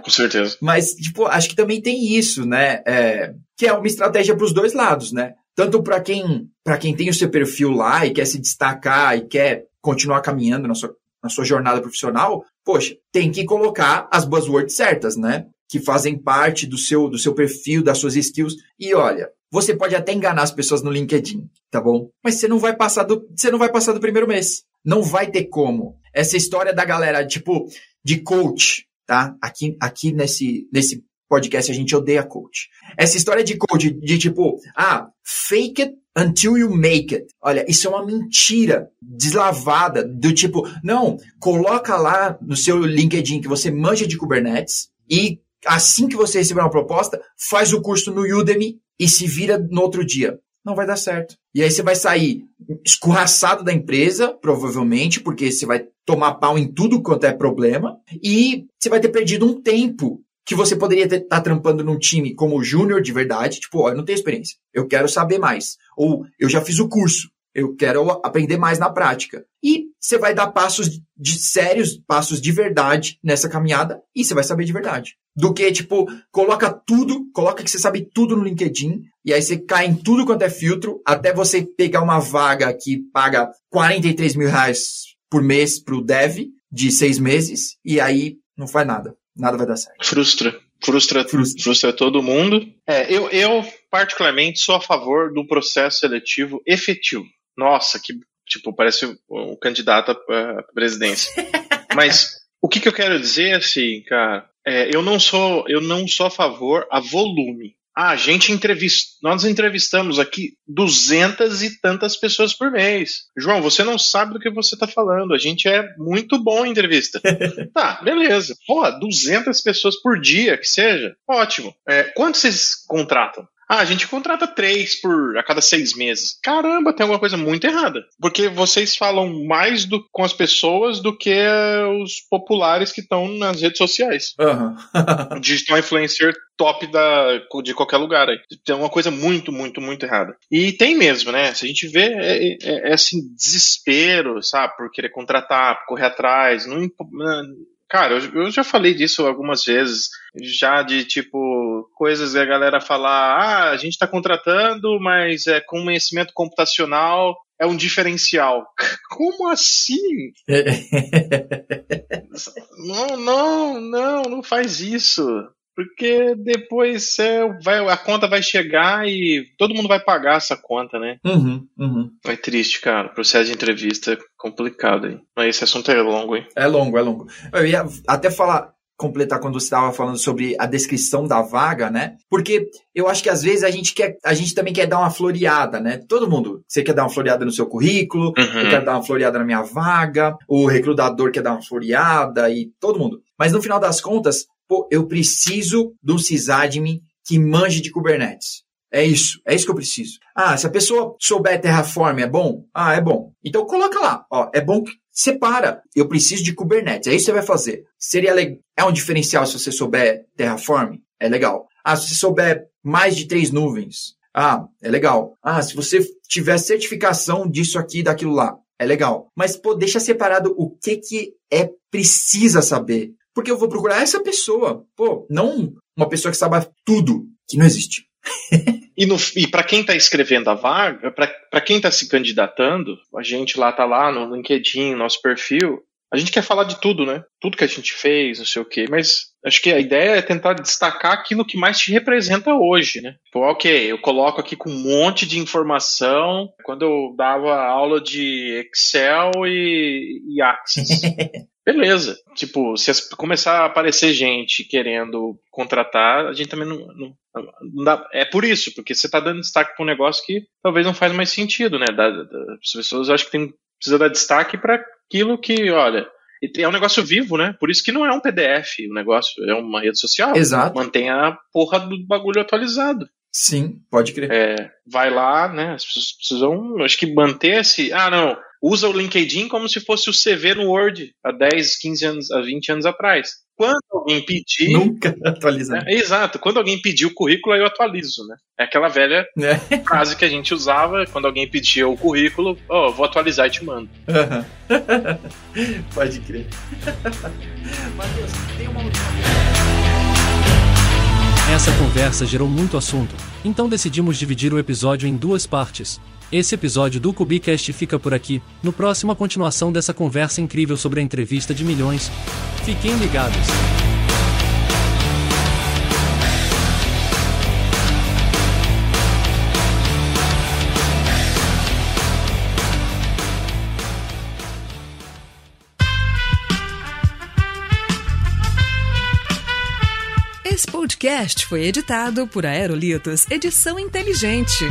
com certeza. Mas, tipo, acho que também tem isso, né? É, que é uma estratégia para os dois lados, né? Tanto para quem, para quem tem o seu perfil lá e quer se destacar e quer continuar caminhando na sua, na sua jornada profissional, poxa, tem que colocar as buzzwords certas, né? Que fazem parte do seu, do seu perfil, das suas skills. E olha, você pode até enganar as pessoas no LinkedIn, tá bom? Mas você não vai passar do, você não vai passar do primeiro mês. Não vai ter como. Essa história da galera, tipo, de coach, tá? Aqui, aqui nesse, nesse podcast a gente odeia coach. Essa história de coach, de tipo, ah, fake it until you make it. Olha, isso é uma mentira deslavada do tipo, não, coloca lá no seu LinkedIn que você manja de Kubernetes e assim que você receber uma proposta, faz o curso no Udemy e se vira no outro dia. Não vai dar certo. E aí você vai sair escorraçado da empresa, provavelmente, porque você vai tomar pau em tudo quanto é problema, e você vai ter perdido um tempo que você poderia estar tá trampando num time como júnior de verdade, tipo, ó, eu não tenho experiência, eu quero saber mais. Ou eu já fiz o curso, eu quero aprender mais na prática. E você vai dar passos de sérios, passos de verdade nessa caminhada e você vai saber de verdade. Do que, tipo, coloca tudo, coloca que você sabe tudo no LinkedIn e aí você cai em tudo quanto é filtro até você pegar uma vaga que paga 43 mil reais por mês pro dev de seis meses e aí não faz nada. Nada vai dar certo. Frustra. Frustra, frustra. frustra todo mundo. É, eu, eu, particularmente, sou a favor do processo seletivo efetivo. Nossa, que tipo, parece um candidato à presidência. Mas o que, que, eu quero dizer assim, cara, é, eu não sou eu não sou a favor a volume. Ah, a gente entrevista, nós entrevistamos aqui duzentas e tantas pessoas por mês. João, você não sabe do que você está falando. A gente é muito bom em entrevista. tá, beleza. Pô, duzentas pessoas por dia, que seja. Ótimo. É, quantos vocês contratam? Ah, a gente contrata três por a cada seis meses. Caramba, tem alguma coisa muito errada. Porque vocês falam mais do, com as pessoas do que os populares que estão nas redes sociais. Uhum. Digital influencer top da, de qualquer lugar aí. Tem uma coisa muito, muito, muito errada. E tem mesmo, né? Se a gente vê, é, é, é assim, desespero, sabe? Por querer contratar, por correr atrás. Não, Cara, eu, já falei disso algumas vezes, já de tipo, coisas que a galera falar, ah, a gente está contratando, mas é com conhecimento computacional é um diferencial. Como assim? não, não, não, não faz isso. Porque depois é, vai, a conta vai chegar e todo mundo vai pagar essa conta, né? Uhum, uhum. É triste, cara. Processo de entrevista é complicado, hein? Mas esse assunto é longo, hein? É longo, é longo. Eu ia até falar, completar quando você estava falando sobre a descrição da vaga, né? Porque eu acho que às vezes a gente quer, a gente também quer dar uma floreada, né? Todo mundo, você quer dar uma floreada no seu currículo, uhum. eu quero dar uma floreada na minha vaga, o recrutador quer dar uma floreada e todo mundo. Mas no final das contas, pô, eu preciso de um sysadmin que manje de Kubernetes. É isso, é isso que eu preciso. Ah, se a pessoa souber Terraform é bom? Ah, é bom. Então coloca lá, ó, é bom que separa. Eu preciso de Kubernetes, é isso que você vai fazer. Seria legal, é um diferencial se você souber Terraform? É legal. Ah, se você souber mais de três nuvens? Ah, é legal. Ah, se você tiver certificação disso aqui, daquilo lá, é legal. Mas, pô, deixa separado o que que é precisa saber. Porque eu vou procurar essa pessoa. Pô, não uma pessoa que saiba tudo, que não existe. e, e para quem está escrevendo a vaga, para quem está se candidatando, a gente lá tá lá no LinkedIn, nosso perfil, a gente quer falar de tudo, né? Tudo que a gente fez, não sei o quê, mas acho que a ideia é tentar destacar aquilo que mais te representa hoje, né? Tipo, ok, eu coloco aqui com um monte de informação. Quando eu dava aula de Excel e, e Axis. Beleza. Tipo, se começar a aparecer gente querendo contratar, a gente também não, não, não dá. É por isso, porque você está dando destaque para um negócio que talvez não faz mais sentido, né? Da, da, as pessoas acham que tem, precisa dar destaque para aquilo que, olha, é um negócio vivo, né? Por isso que não é um PDF o negócio, é uma rede social. Exato. Mantém a porra do bagulho atualizado. Sim, pode crer. É, vai lá, né? As pessoas precisam, acho que manter esse. Ah, não usa o LinkedIn como se fosse o CV no Word há 10, 15 anos, há 20 anos atrás. Quando alguém pedir. Nunca atualizar. É, exato. Quando alguém pedir o currículo, aí eu atualizo, né? É aquela velha é. frase que a gente usava quando alguém pedia o currículo, ó, oh, vou atualizar e te mando. Pode crer. Matheus, tem uma última Essa conversa gerou muito assunto, então decidimos dividir o episódio em duas partes. Esse episódio do Cubicast fica por aqui. No próximo, a continuação dessa conversa incrível sobre a entrevista de milhões. Fiquem ligados. Esse podcast foi editado por Aerolitos Edição Inteligente.